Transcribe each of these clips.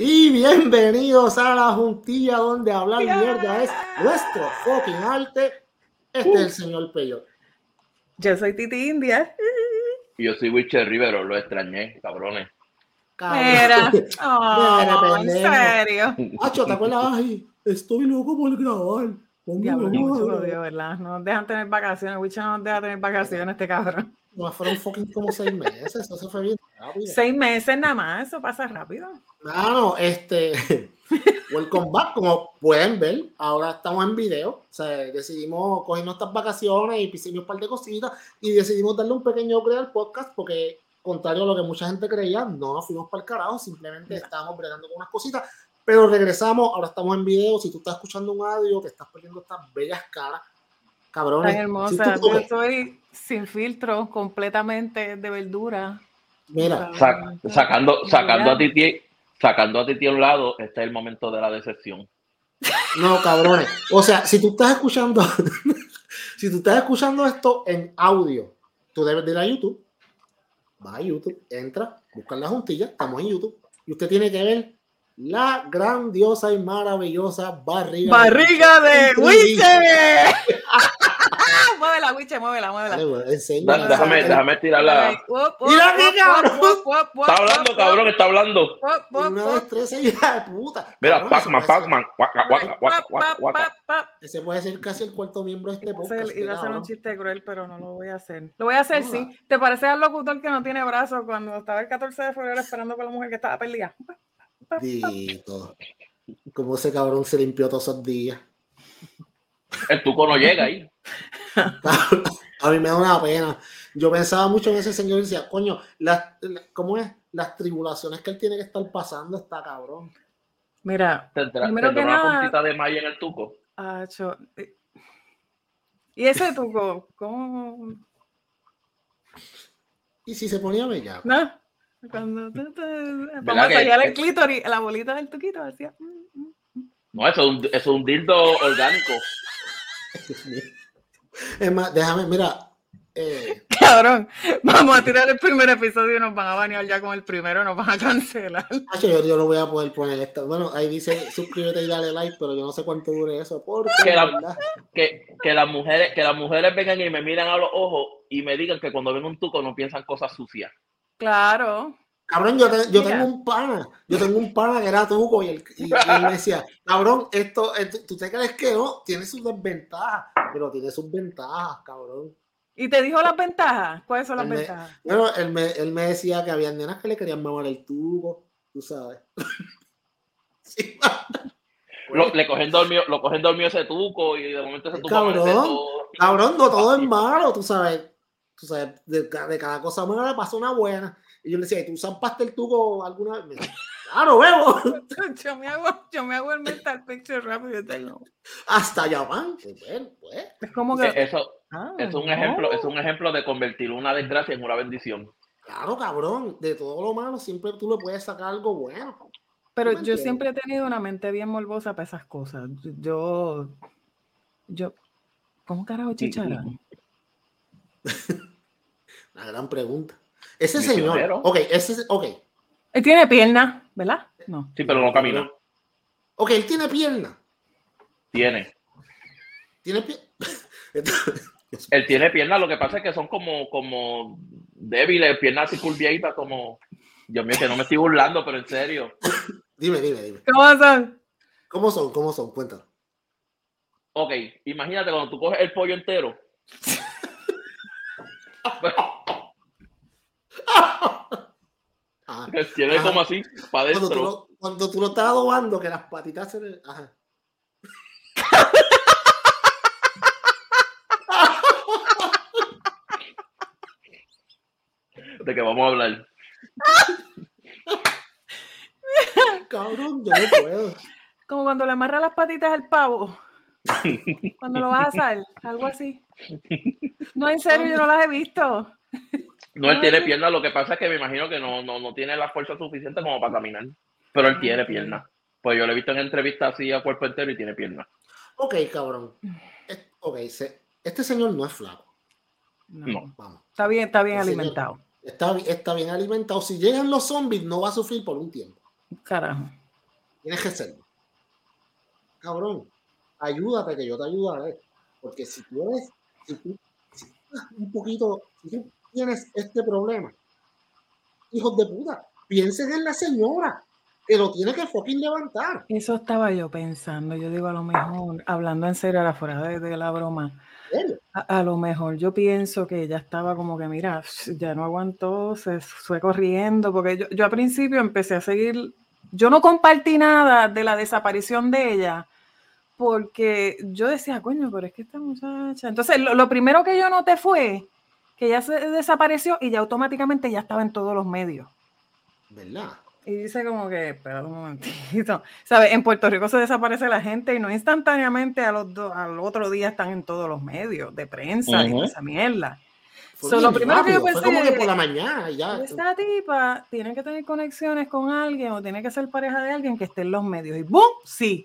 Y bienvenidos a la juntilla donde hablar mierda es nuestro fucking arte. Este es el señor Peyo. Yo soy Titi India. Y yo soy Witcher Rivero, lo extrañé, cabrones. Mira, oh, en serio. Hacho, ¿te acuerdas? Ay, estoy loco por grabar. Diablo, mucho ¿verdad? No nos dejan tener vacaciones. Witcher no nos deja tener vacaciones, este cabrón. No, fueron fucking como seis meses. Eso se fue bien rápido. Seis meses nada más, eso pasa rápido. No, este. Welcome back. Como pueden ver, ahora estamos en video. O sea, decidimos coger nuestras vacaciones y hicimos un par de cositas y decidimos darle un pequeño upgrade al podcast porque, contrario a lo que mucha gente creía, no nos fuimos para el carajo, simplemente estábamos bregando con unas cositas. Pero regresamos, ahora estamos en video. Si tú estás escuchando un audio, te estás perdiendo estas bellas caras. Cabrones. Tan hermosa. yo estoy sin filtro, completamente de verdura. Mira, sacando, sacando a ti sacando a ti a un lado, este es el momento de la decepción. No, cabrones. O sea, si tú estás escuchando, si tú estás escuchando esto en audio, tú debes ir a YouTube. Va a YouTube, entra, busca la juntilla, estamos en YouTube. Y usted tiene que ver la grandiosa y maravillosa barriga. ¡Barriga de, de muévela, Wiche, muévela, muévela. déjame, déjame tirarla. Mira qué cabrón. Está hablando, cabrón, está hablando. Una destreza hija de puta. Mira, Pac-Man, Pac-Man. Ese puede ser casi el cuarto miembro de este podcast. Iba a hacer un chiste cruel, pero no lo voy a hacer. Lo voy a hacer, sí. ¿Te parece al locutor que no tiene brazos cuando estaba el 14 de febrero esperando con la mujer que estaba perdida? Dito. Como ese cabrón se limpió todos esos días. El tuco no llega ahí. A mí me da una pena. Yo pensaba mucho en ese señor y decía, coño, las, ¿cómo es? Las tribulaciones que él tiene que estar pasando está cabrón. Mira, ¿tendrá, primero que una puntita de malla en el tuco? Ah, eh, ¿Y ese tuco? ¿Cómo? ¿Y si se ponía bella? No. Cuando vamos a tallar el clítoris, la bolita del tuquito decía. Mm, mm, mm". No, eso es un, eso es un dildo orgánico. Es más, déjame, mira. Eh. Cabrón, vamos a tirar el primer episodio y nos van a banear ya con el primero, nos van a cancelar. Yo, yo no voy a poder poner esto. Bueno, ahí dice suscríbete y dale like, pero yo no sé cuánto dure eso. Porque, que, que, que, las mujeres, que las mujeres vengan y me miran a los ojos y me digan que cuando ven un tuco no piensan cosas sucias. Claro. Cabrón, yo, yo tengo un pana, yo tengo un pana que era tuco y él, y, me decía, cabrón, esto, tú te crees que no, tiene sus desventajas, pero tiene sus ventajas, cabrón. ¿Y te dijo las ventajas? ¿Cuáles son las ventajas? bueno, él me, él me, decía que había nenas que le querían mamar el tubo, tú sabes. sí, lo, le cogen dormido, lo cogen dormido ese tuco y de momento ese tuco cabrón, cabrón, no todo es malo, tú sabes. Tú sabes, de, de cada cosa mala le pasa una buena. Y yo le decía, ¿tú zampaste el tubo alguna vez? Claro, veo. yo, me hago, yo me hago el mental picture rápido. Tengo. Hasta allá van. Pues, bueno, pues. Es como que. Eso ah, es, un ejemplo, es un ejemplo de convertir una desgracia en una bendición. Claro, cabrón. De todo lo malo siempre tú le puedes sacar algo bueno. Pero yo siempre he tenido una mente bien morbosa para esas cosas. Yo. Yo. ¿Cómo carajo chichara? La gran pregunta. Ese señor. Ok, ese. Ok. Él tiene pierna, ¿verdad? No. Sí, pero no camina. Ok, él tiene pierna. Tiene. Tiene pierna. él tiene pierna, lo que pasa es que son como, como débiles, piernas así curviaditas, como. Dios mío, que no me estoy burlando, pero en serio. dime, dime, dime. ¿Cómo son? ¿Cómo son? ¿Cómo son? Cuéntame. Ok, imagínate cuando tú coges el pollo entero. Ah, tiene como así, para adentro. Cuando tú, lo, estás adobando, que las patitas se le... Ajá. ¿De qué vamos a hablar? Cabrón, yo no puedo. Como cuando le amarra las patitas al pavo. Cuando lo vas a asar, algo así. No, en serio, yo no las he visto. No, él tiene piernas, lo que pasa es que me imagino que no, no, no tiene la fuerza suficiente como para caminar. Pero él tiene piernas. Pues yo lo he visto en entrevistas así a cuerpo entero y tiene piernas. Ok, cabrón. Ok, este señor no es flaco. No. Vamos. Está bien, está bien este alimentado. Está, está bien alimentado. Si llegan los zombies, no va a sufrir por un tiempo. Carajo. tienes que serlo. Cabrón, ayúdate que yo te ayudaré. Porque si tú eres, si tú, si tú un poquito, si tú tienes este problema, hijos de puta, piensen en la señora que lo tiene que fucking levantar. Eso estaba yo pensando. Yo digo, a lo mejor, hablando en serio, ahora fuera de, de la broma, a, a lo mejor yo pienso que ella estaba como que, mira, ya no aguantó, se fue corriendo, porque yo, yo al principio empecé a seguir, yo no compartí nada de la desaparición de ella, porque yo decía, coño, pero es que esta muchacha. Entonces, lo, lo primero que yo noté fue que ella se desapareció y ya automáticamente ya estaba en todos los medios. ¿Verdad? Y dice como que, espera un momentito, ¿sabes? En Puerto Rico se desaparece la gente y no instantáneamente a los do- al otro día están en todos los medios de prensa y Ujú. toda esa mierda. So, lo primero que yo rápido, Fue como pensé- que por la mañana y ya. Esta tipa tiene que tener conexiones con alguien o tiene que ser pareja de alguien que esté en los medios. Y ¡boom! Sí.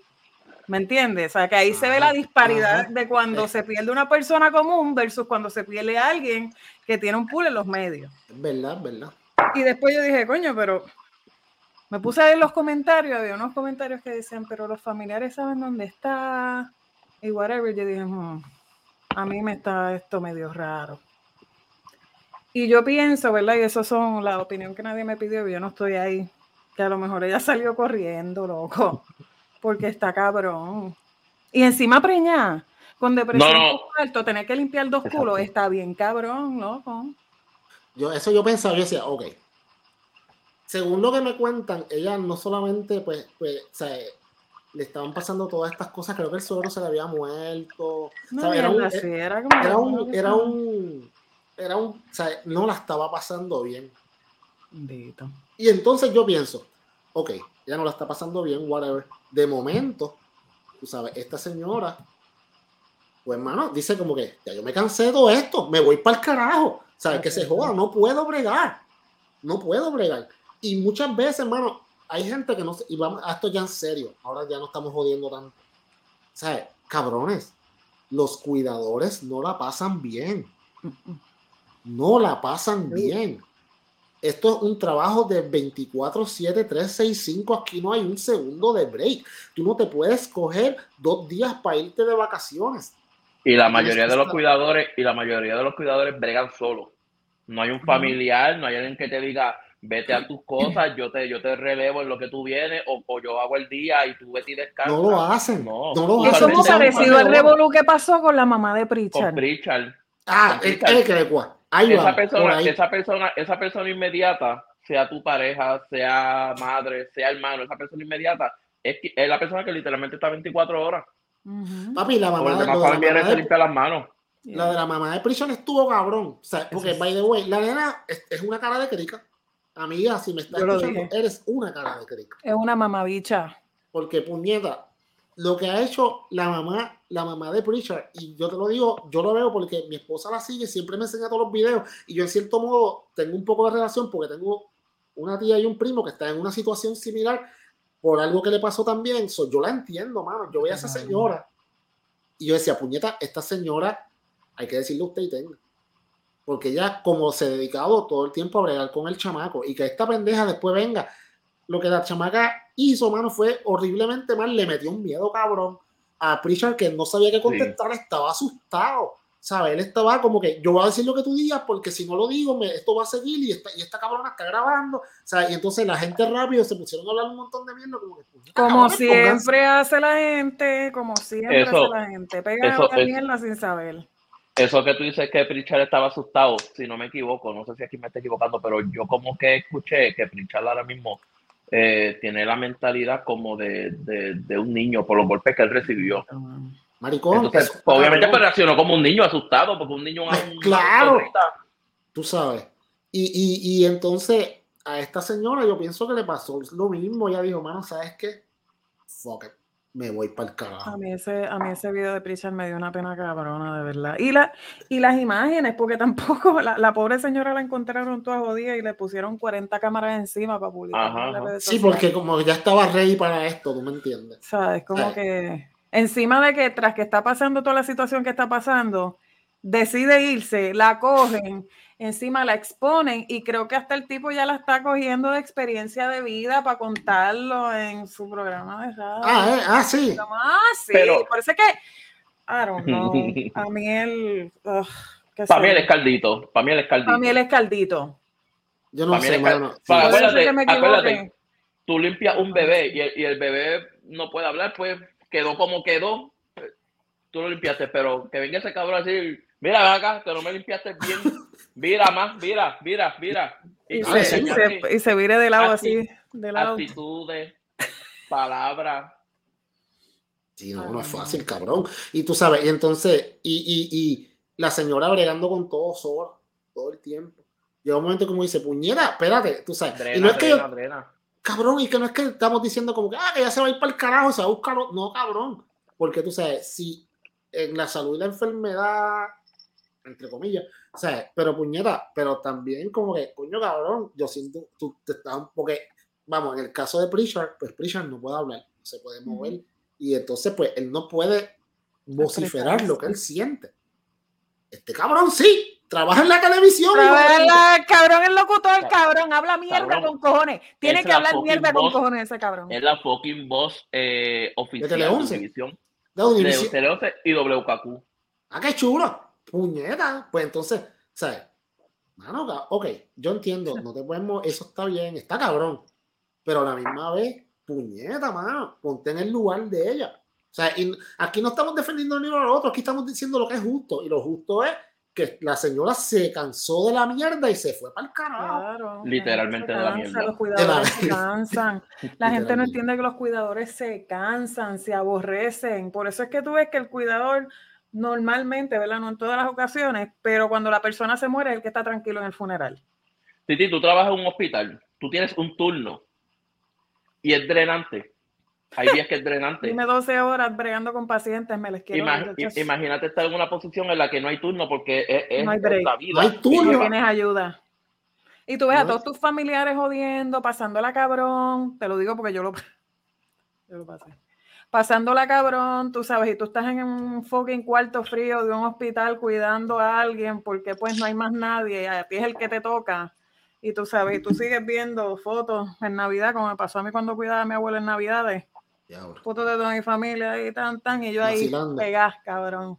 ¿Me entiendes? O sea, que ahí se ve la disparidad de cuando Eh. se pierde una persona común versus cuando se pierde a alguien que tiene un pool en los medios. Verdad, verdad. Y después yo dije, coño, pero me puse a ver los comentarios, había unos comentarios que decían, pero los familiares saben dónde está y whatever. Yo dije, "Hmm, a mí me está esto medio raro. Y yo pienso, ¿verdad? Y eso son la opinión que nadie me pidió, yo no estoy ahí, que a lo mejor ella salió corriendo, loco, porque está cabrón. Y encima preñada, con depresión No, no. alto, tener que limpiar dos Exacto. culos, está bien cabrón, loco. Yo, eso yo pensaba, yo decía, ok. Según lo que me cuentan, ella no solamente, pues, pues, o sea, le estaban pasando todas estas cosas, creo que el suegro se le había muerto. No, ¿sabes? Era un- sí, era como- Era un, era un, era un, o sea, no la estaba pasando bien. Bendito. Y entonces yo pienso, ok, ya no la está pasando bien, whatever. De momento, tú sabes, esta señora, pues hermano, dice como que, ya yo me cansé de todo esto, me voy para el carajo. ¿Sabes? Que se joda, no puedo bregar. No puedo bregar. Y muchas veces, hermano, hay gente que no se, y vamos a esto ya en serio, ahora ya no estamos jodiendo tanto. ¿Sabes? Cabrones, los cuidadores no la pasan bien no la pasan bien. Esto es un trabajo de 24-7, 365. Aquí no hay un segundo de break. Tú no te puedes coger dos días para irte de vacaciones. Y la mayoría de los cuidadores, y la mayoría de los cuidadores bregan solos. No hay un familiar, no hay alguien que te diga, vete a tus cosas, yo te, yo te relevo en lo que tú vienes, o, o yo hago el día y tú vete y descansas. No lo hacen. No. No, lo Eso Eso hacen. es muy parecido al revolú que pasó con la mamá de Con Pritchard. Pritchard. Ah, el, el que le cua- Ahí Esa va. persona, ahí. esa persona, esa persona inmediata, sea tu pareja, sea madre, sea hermano, esa persona inmediata, es, es la persona que literalmente está 24 horas. Ujú. Papi, la mamá, de, la mamá se de- limpia las manos. la de la mamá de Prison estuvo cabrón. O sea, porque, Eso by the way, la nena es, es una cara de crica. Amiga, si me estás escuchando, eres una cara de crica. Es una mamabicha. Porque, puñeta, lo que ha hecho la mamá, la mamá de Pritchard, y yo te lo digo, yo lo veo porque mi esposa la sigue, siempre me enseña todos los videos, y yo en cierto modo tengo un poco de relación porque tengo una tía y un primo que están en una situación similar por algo que le pasó también. So, yo la entiendo, mano. Yo veía a esa señora y yo decía, puñeta, esta señora, hay que decirle usted y tenga. Porque ella, como se ha dedicado todo el tiempo a bregar con el chamaco, y que esta pendeja después venga, lo que la chamaca hizo, mano, fue horriblemente mal. Le metió un miedo cabrón a Pritchard que no sabía qué contestar, estaba asustado. ¿Sabes? Él estaba como que yo voy a decir lo que tú digas porque si no lo digo, me, esto va a seguir y esta, y esta cabrona está grabando. ¿sabes? Y entonces la gente rápido se pusieron a hablar un montón de mierda. Como, que, "Puñeta, Como cabrones, pónganse". siempre hace la gente, como siempre Eso- hace la gente. Pega eso la es- mierda sin saber. Eso que tú dices que Pritchard estaba asustado, si no me equivoco, no sé si aquí me estoy equivocando, pero yo como que escuché que Pritchard ahora mismo eh, tiene la mentalidad como de, de, de un niño por los golpes que él recibió. Maricón. Entonces, eso, pues, obviamente pues, reaccionó como un niño asustado, porque un niño... un- Claro. tú sabes. Y, y, y entonces a esta señora yo pienso que le pasó lo mismo. Ella dijo, mano, ¿sabes qué? Fuck it, me voy para el A carajo. mí ese, a mí ese video de Pritchard me dio una pena cabrona, de verdad. Y, la, y las imágenes, porque tampoco la, la pobre señora la encontraron toda jodida y le pusieron 40 cámaras encima para publicar Ajá, en Sí, porque como ya estaba ready para esto, tú me entiendes. ¿Sabes? Como Sí. que encima de que tras que está pasando toda la situación que está pasando, decide irse, la cogen, encima la exponen y creo que hasta el tipo ya la está cogiendo de experiencia de vida para contarlo en su programa de radio. Ah, eh, ah sí. Ah, sí. Pero- Por eso es que, I don't know, a mí el... ugh, Para mí el escaldito. Para mí el escaldito. Para mí el escaldito. Yo no Para sé, mano. para- Sí. Acuérdate, que me acuérdate, tú limpias un bebé y el, y el bebé no puede hablar, pues quedó como quedó. Tú lo limpiaste, pero que venga ese cabrón así, mira, acá, que no me limpiaste bien. Mira más, mira, mira, mira. Y, Ah, se, y, se, y se vire de lado Acti- así, de lado. actitudes, palabras. Sí, no, no es fácil, cabrón. Y tú sabes, y entonces, y, y, y la señora bregando con todo sola, todo el tiempo. Llega un momento como dice, puñera, espérate, tú sabes. y no Drena, es que drena, yo, drena. cabrón, y que no es que estamos diciendo como que, ah, que ya se va a ir para el carajo, se va a buscar. o- No, cabrón. Porque tú sabes, si en la salud y la enfermedad, entre comillas, ¿sabes? Pero puñeta, pero también como que, coño, cabrón, yo siento, tú te estás, porque, vamos, en el caso de Pritchard, pues Pritchard no puede hablar, no se puede mover, y entonces, pues, él no puede vociferar lo que él siente. Este cabrón sí, trabaja en la televisión. De- el cabrón, el locutor, cabrón, habla mierda Cabrón, con cojones. Tiene es que la hablar mierda con cojones ese cabrón. Es la fucking voz eh, oficial de 11. Univision, de de Univision. Tele 11 y WKQ. Ah, qué chulo. Puñeta. Pues entonces, ¿sabes? Mano, ok, yo entiendo, no te puedes mover, eso está bien, está cabrón. Pero a la misma vez, puñeta, mano, ponte en el lugar de ella. O sea, y aquí no estamos defendiendo ni uno al otro, aquí estamos diciendo lo que es justo. Y lo justo es que la señora se cansó de la mierda y se fue para el carajo. Claro, Literalmente la de la mierda. Los cuidadores se cansan. La gente no entiende que los cuidadores se cansan, se aborrecen. Por eso es que tú ves que el cuidador normalmente, ¿verdad? No en todas las ocasiones, pero cuando la persona se muere es el que está tranquilo en el funeral. Titi, tú trabajas en un hospital, tú tienes un turno y es drenante. Hay días que es drenante. Dime 12 horas bregando con pacientes, me les quiero. Imag- imagínate estar en una posición en la que no hay turno porque es, es- No hay break. la vida. No hay turno. no tienes ayuda. Y tú ves a todos tus familiares jodiendo, pasándola cabrón. Te lo digo porque yo lo, yo lo pasé. Pasándola cabrón, tú sabes, y tú estás en un fucking cuarto frío de un hospital cuidando a alguien porque pues no hay más nadie, y a ti es el que te toca. Y tú sabes, y tú sigues viendo fotos en Navidad, como me pasó a mí cuando cuidaba a mi abuela en Navidades, fotos de toda mi familia y tan, tan, y yo ahí Vacilando. pegás, cabrón.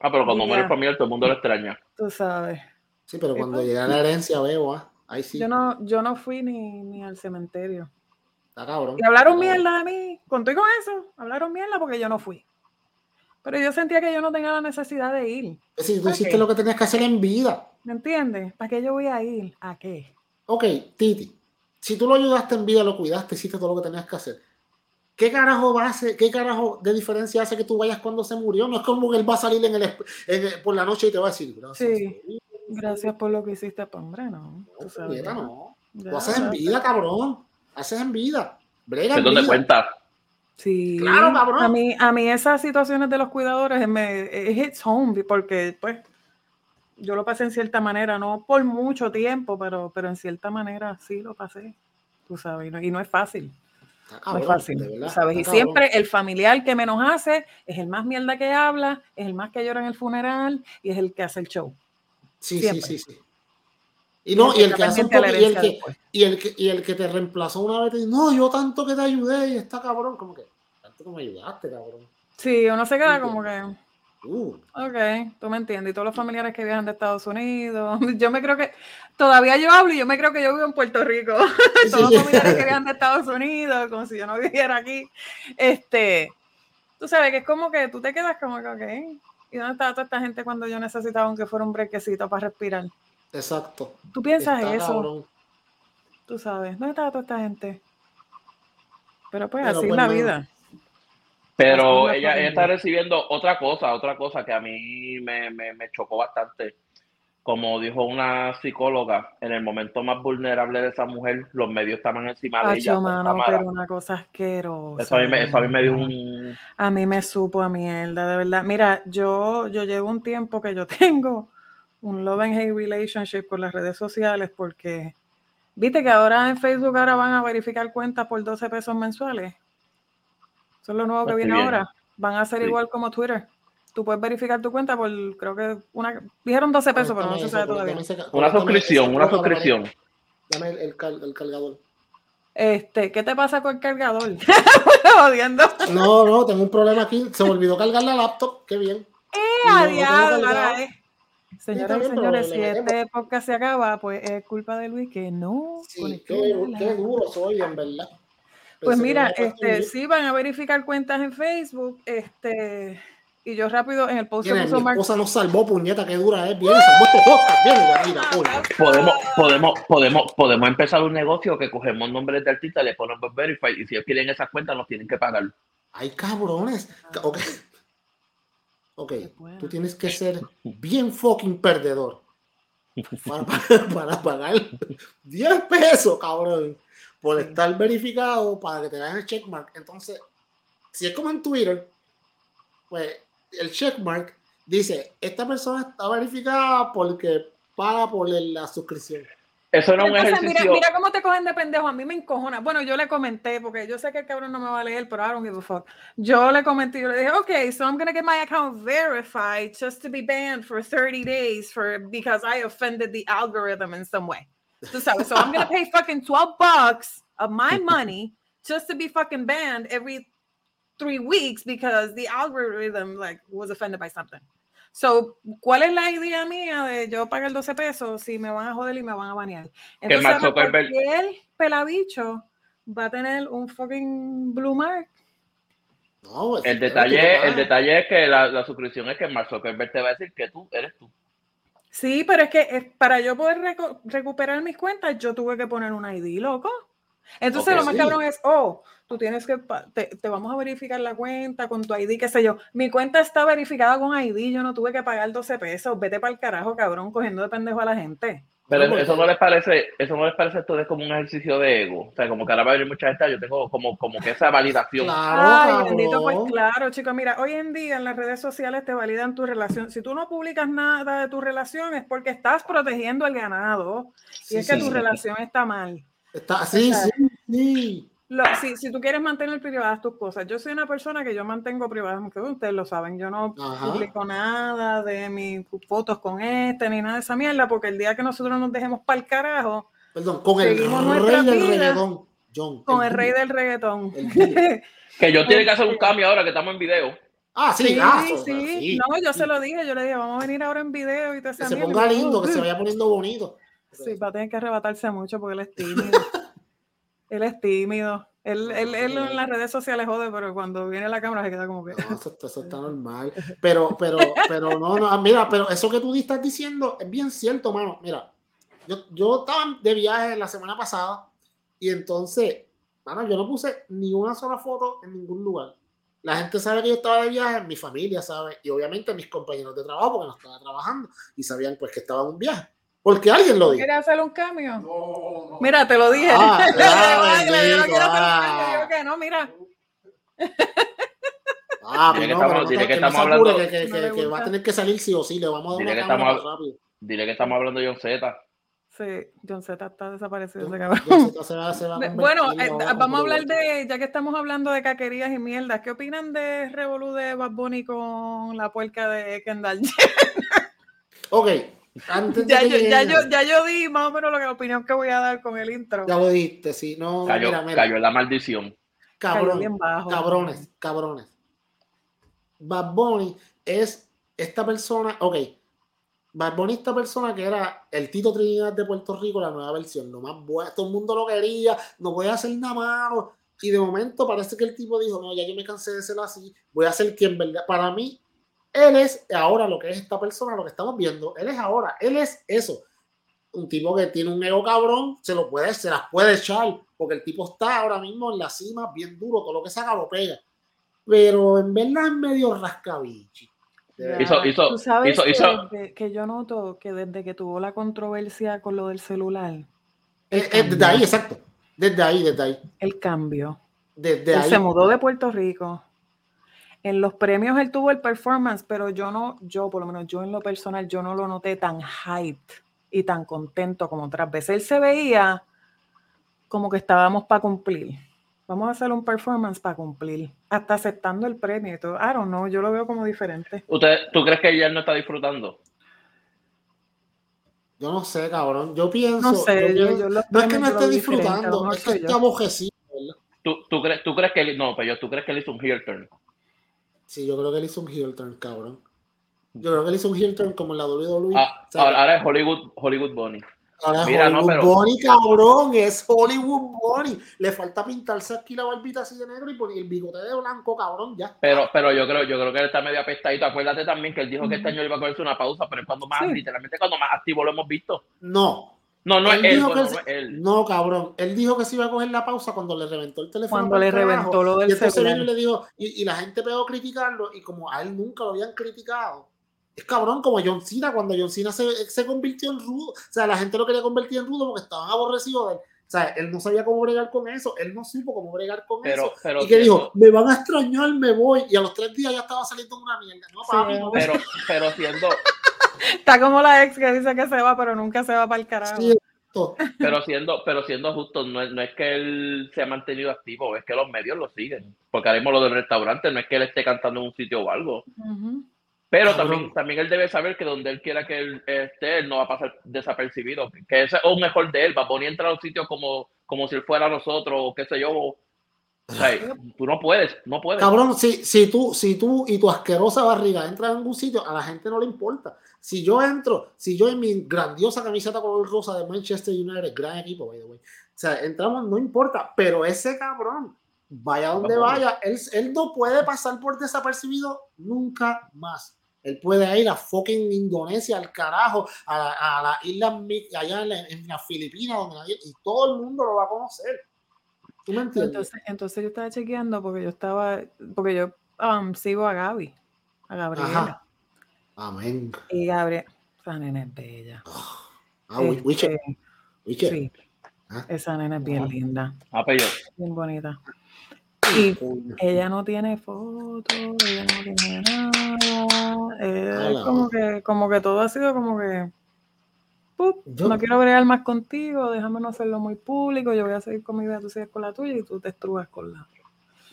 Ah, pero cuando Y muere ya. el familiar todo el mundo lo extraña. Tú sabes. Sí, pero cuando llega la herencia, veo, ah, ahí sí. Yo no, yo no fui ni, ni al cementerio. Está cabrón. Y hablaron mierda de mí. Conté con eso. Hablaron mierda porque yo no fui. Pero yo sentía que yo no tenía la necesidad de ir. Si tú hiciste lo que tenías que hacer en vida. ¿Me entiendes? ¿Para qué yo voy a ir? ¿A qué? Ok, Titi, si tú lo ayudaste en vida, lo cuidaste, hiciste todo lo que tenías que hacer. ¿Qué carajo va a hacer, qué carajo de diferencia hace que tú vayas cuando se murió? No es como que él va a salir en el, esp- en el- por la noche y te va a decir, gracias. Sí. Gracias por lo que hiciste, hombre, no. Tú No, sabes, puñeta, ya. no. Ya, Tú haces en vida, cabrón. Haces en vida. Brega ¿De dónde cuenta? Sí. Claro, cabrón. A mí, a mí esas situaciones de los cuidadores me it hits home porque pues yo lo pasé en cierta manera, no por mucho tiempo, pero, pero en cierta manera sí lo pasé. Tú sabes, y no, y no es fácil. Está No cabrón, es fácil, verdad, ¿sabes? Y cabrón. siempre el familiar que menos hace es el más mierda que habla, es el más que llora en el funeral y es el que hace el show. Sí, sí, siempre. sí, sí. Y no, y el que hace un poco, y el que, después. Y el que, y el que te reemplazó una vez te dice, no, yo tanto que te ayudé y está cabrón, como que, tanto que me ayudaste, cabrón. Sí, uno se queda como que, Uh, ok, tú me entiendes. Y todos los familiares que viajan de Estados Unidos, yo me creo que, todavía yo hablo y yo me creo que yo vivo en Puerto Rico. sí, todos los familiares que viajan de Estados Unidos, como si yo no viviera aquí. Este, tú sabes que es como que tú te quedas como que, ok. ¿Y dónde estaba toda esta gente cuando yo necesitaba aunque fuera un brequecito para respirar? Exacto. ¿Tú piensas Está eso? cabrón. Tú sabes, ¿dónde estaba toda esta gente? Pero pues Pero así es pues, la vida. Pero ella, ella está recibiendo otra cosa, otra cosa que a mí me, me, me chocó bastante. Como dijo una psicóloga, en el momento más vulnerable de esa mujer, los medios estaban encima de ella. Con mano, pero una cosa asquerosa. Eso a mí me, eso a mí me dio un... A mí me supo a mierda, de verdad. Mira, yo, yo llevo un tiempo que yo tengo un love and hate relationship con las redes sociales porque, viste que ahora en Facebook ahora van a verificar cuentas por 12 pesos mensuales. Eso es lo nuevo que Pues viene bien. ahora. Van a ser Sí. igual como Twitter. tú puedes verificar tu cuenta por, creo que, una, dijeron 12 pesos, pero no se sabe todavía. Una suscripción, una suscripción. Dame el, el, el cargador. Este, ¿qué te pasa con el cargador? Odiando. No, no, tengo un problema aquí. Se me olvidó cargar la laptop. Qué bien. ¡Eh, adiós! Eh. Señoras y señores, si este podcast se acaba, pues es culpa de Luis que no. Sí, qué, qué, duro soy, en verdad. Pues mira, este, sí van a verificar cuentas en Facebook, este, y yo rápido en el post Viene, mi esposa nos salvó, puñeta, qué dura es. Viene, salvó estos podcast. Viene, mira, Podemos, podemos, podemos, podemos empezar un negocio que cogemos nombres de artistas, le ponemos verify y si ellos quieren esas cuentas nos tienen que pagar. Ay, cabrones. Ok. Ok, tú tienes que ser bien fucking perdedor para, para pagar 10 pesos, cabrón por estar verificado para que te den el checkmark. Entonces, si es como en Twitter, pues el checkmark dice, esta persona está verificada porque paga por la suscripción. Eso no es un ejercicio. Mira, mira, cómo te cogen de pendejo. A mí me encojona. Bueno, yo le comenté, porque yo sé que el cabrón no me va a leer, pero I don't give a fuck. Yo le comenté, yo le dije, ok, so I'm going to get my account verified just to be banned for 30 days for because I offended the algorithm in some way. Sabes, so I'm gonna pay fucking 12 bucks of my money just to be fucking banned every three weeks because the algorithm like was offended by something. So, ¿cuál es la idea mía de yo pagar 12 pesos si me van a joder y me van a banear? Entonces, cualquier pelabicho va a tener un fucking blue mark. No, el detalle, el detalle es que la, la suscripción es que Mark Zuckerberg te va a decir que tú eres tú. Sí, pero es que para yo poder recuperar mis cuentas, yo tuve que poner un ID, loco. Entonces lo más cabrón es, oh, tú tienes que, te, te, vamos a verificar la cuenta con tu ID, qué sé yo. Mi cuenta está verificada con ID, yo no tuve que pagar 12 pesos. Vete para el carajo, cabrón, cogiendo de pendejo a la gente. Pero eso no les parece, eso no les parece a ustedes como un ejercicio de ego. O sea, como que ahora va a venir mucha gente, yo tengo como, como que esa validación. Claro, Ay, bendito, pues claro, chicos. Mira, hoy en día en las redes sociales te validan tu relación. Si tú no publicas nada de tu relación es porque estás protegiendo el ganado y es que tu relación está mal. Está, sí, sí, sí si, si, tú quieres mantener privadas tus cosas, yo soy una persona que yo mantengo privadas, aunque ustedes lo saben, yo no publico nada de mis fotos con este ni nada de esa mierda, porque el día que nosotros nos dejemos para el carajo, Perdón, con el rey del reggaetón, John. Con el, rey del reggaetón. que yo tiene que hacer un cambio ahora que estamos en video. Ah, sí, sí, ah, sí. No, yo se lo dije, yo le dije, vamos a venir ahora en video y te Que se ponga lindo, que se vaya poniendo bonito. Sí, va a tener que arrebatarse mucho porque él es tímido. Él es tímido. Él, él, él, en las redes sociales jode, pero cuando viene la cámara se queda como que. eso, está normal. Pero, pero, pero no, no, mira, pero eso que tú estás diciendo es bien cierto, mano. Mira, yo, yo estaba de viaje la semana pasada y entonces, mano, yo no puse ni una sola foto en ningún lugar. La gente sabe que yo estaba de viaje, mi familia sabe, y obviamente mis compañeros de trabajo, porque no estaba trabajando, y sabían pues que estaba en un viaje. Porque alguien lo dijo. ¿Quieres hacer un cambio? No, no. Mira, te lo dije. Ah, claro, que no, mira. Ah, dile que estamos, dile que, estamos hablando. Que, que, que, que, va a tener que salir sí o sí. Le vamos a dar dile una que estamos, rápido. Dile que estamos hablando de John Z. Sí, John Z está desaparecido ese cabrón. Se va, se va bueno, eh, vamos a hablar de, ya que estamos hablando de caquerías y mierdas, ¿qué opinan de Revolu de Bad Bunny con la puerca de Kendall ok, ya, yo, ya, yo, ya yo di más o menos la opinión que voy a dar con el intro. Ya lo diste, si no. Cayó, mira, mira. cayó la maldición. Cabrón, cabrones, cabrones. Bad Bunny es esta persona, ok. Bad Bunny esta persona que era el Tito Trinidad de Puerto Rico, la nueva versión, lo más bueno, todo el mundo lo quería, no voy a hacer nada malo. Y de momento parece que el tipo dijo, no, ya yo me cansé de ser así, voy a ser quien, verdad, para mí, él es ahora lo que es esta persona, lo que estamos viendo. Él es ahora, él es eso. Un tipo que tiene un ego cabrón, se lo puede, se las puede echar, porque el tipo está ahora mismo en la cima, bien duro, todo lo que saca lo pega. Pero en verdad es medio rascabichi. Hizo, hizo, ¿Tú sabes hizo, que, que, yo noto que desde que tuvo la controversia con lo del celular. Es, desde ahí, exacto. Desde ahí, desde ahí. El cambio. Desde ahí. Se mudó de Puerto Rico en los premios él tuvo el performance, pero yo no, yo por lo menos yo en lo personal, yo no lo noté tan hyped y tan contento como otras veces. Él se veía como que estábamos para cumplir. Vamos a hacer un performance para cumplir, hasta aceptando el premio y todo. I don't know, yo lo veo como diferente. ¿Usted, ¿Tú crees que ella no está disfrutando? Yo no sé, cabrón. Yo pienso. No sé, yo yo- yo no es que no esté disfrutando, mejor es que está abojecido. ¿Tú, tú, crees, ¿Tú crees que él, no, pero yo, ¿tú crees que él hizo un heel turn? Sí, yo creo que él hizo un heel turn, cabrón. Yo creo que él hizo un heel turn como en la WWE. Ah, ahora, ahora es Hollywood, Hollywood Bunny. ahora es mira, no, Hollywood pero- Bunny, cabrón. Es Hollywood Bunny. Le falta pintarse aquí la barbita así de negro y poner el bigote de blanco, cabrón. Ya. Pero, pero yo creo, yo creo que él está medio apestadito. Acuérdate también que él dijo que este año iba a cogerse una pausa, pero es cuando más, Sí. literalmente cuando más activo lo hemos visto. No. No, no Él es él, dijo bueno, que no él él. No, cabrón. Él dijo que se iba a coger la pausa cuando le reventó el teléfono. Cuando le reventó lo del Y celular. y le dijo, y, y la gente pegó a criticarlo, y como a él nunca lo habían criticado. Es cabrón, como John Cena, cuando John Cena se, se convirtió en rudo. O sea, la gente lo quería convertir en rudo porque estaban aborrecidos de él. O sea, él no sabía cómo bregar con eso. Él no supo cómo bregar con Pero, eso. pero, Y que dijo, me van a extrañar, me voy. Y a los tres días ya estaba saliendo una mierda. No, Sí, papi, no. pero, pero siendo, Está como la ex que dice que se va, pero nunca se va para el carajo. Sí, pero siendo, pero siendo justo, no es, no es que él se ha mantenido activo, es que los medios lo siguen. Porque mismo lo del restaurante no es que él esté cantando en un sitio o algo. Pero también, también él debe saber que donde él quiera que él esté, él no va a pasar desapercibido. Que ese es un mejor de él, va a poner entrar a un sitio como, como si él fuera nosotros, o qué sé yo. O, o sea, tú no puedes, no puedes. Cabrón, si, si, tú, si tú y tu asquerosa barriga entras en algún sitio, a la gente no le importa. Si yo entro, si yo en mi grandiosa camiseta color rosa de Manchester United, gran equipo, by the way. O sea, entramos, no importa, pero ese cabrón, vaya donde Vamos. vaya, él, él no puede pasar por desapercibido nunca más. Él puede ir a fucking Indonesia, al carajo, a, la- a las islas allá en, la- en las Filipinas, donde nadie, y todo el mundo lo va a conocer. ¿Tú me entiendes? Entonces, entonces yo estaba chequeando porque yo estaba, porque yo um, sigo a Gaby, a Gabriela. Ajá. Amén. Y Gabriela, esa nena es bella. Ah, Este, Wiche. sí, Ah. esa nena es bien Ajá. linda, Ah, pero yo- bien bonita. Y ella no tiene fotos, ella no tiene nada. eh, la como que, como que todo ha sido como que "Pup, Yo- no quiero bregar más contigo, déjame no hacerlo muy público, yo voy a seguir con mi vida, tú sigues con la tuya y tú te estrujas con la.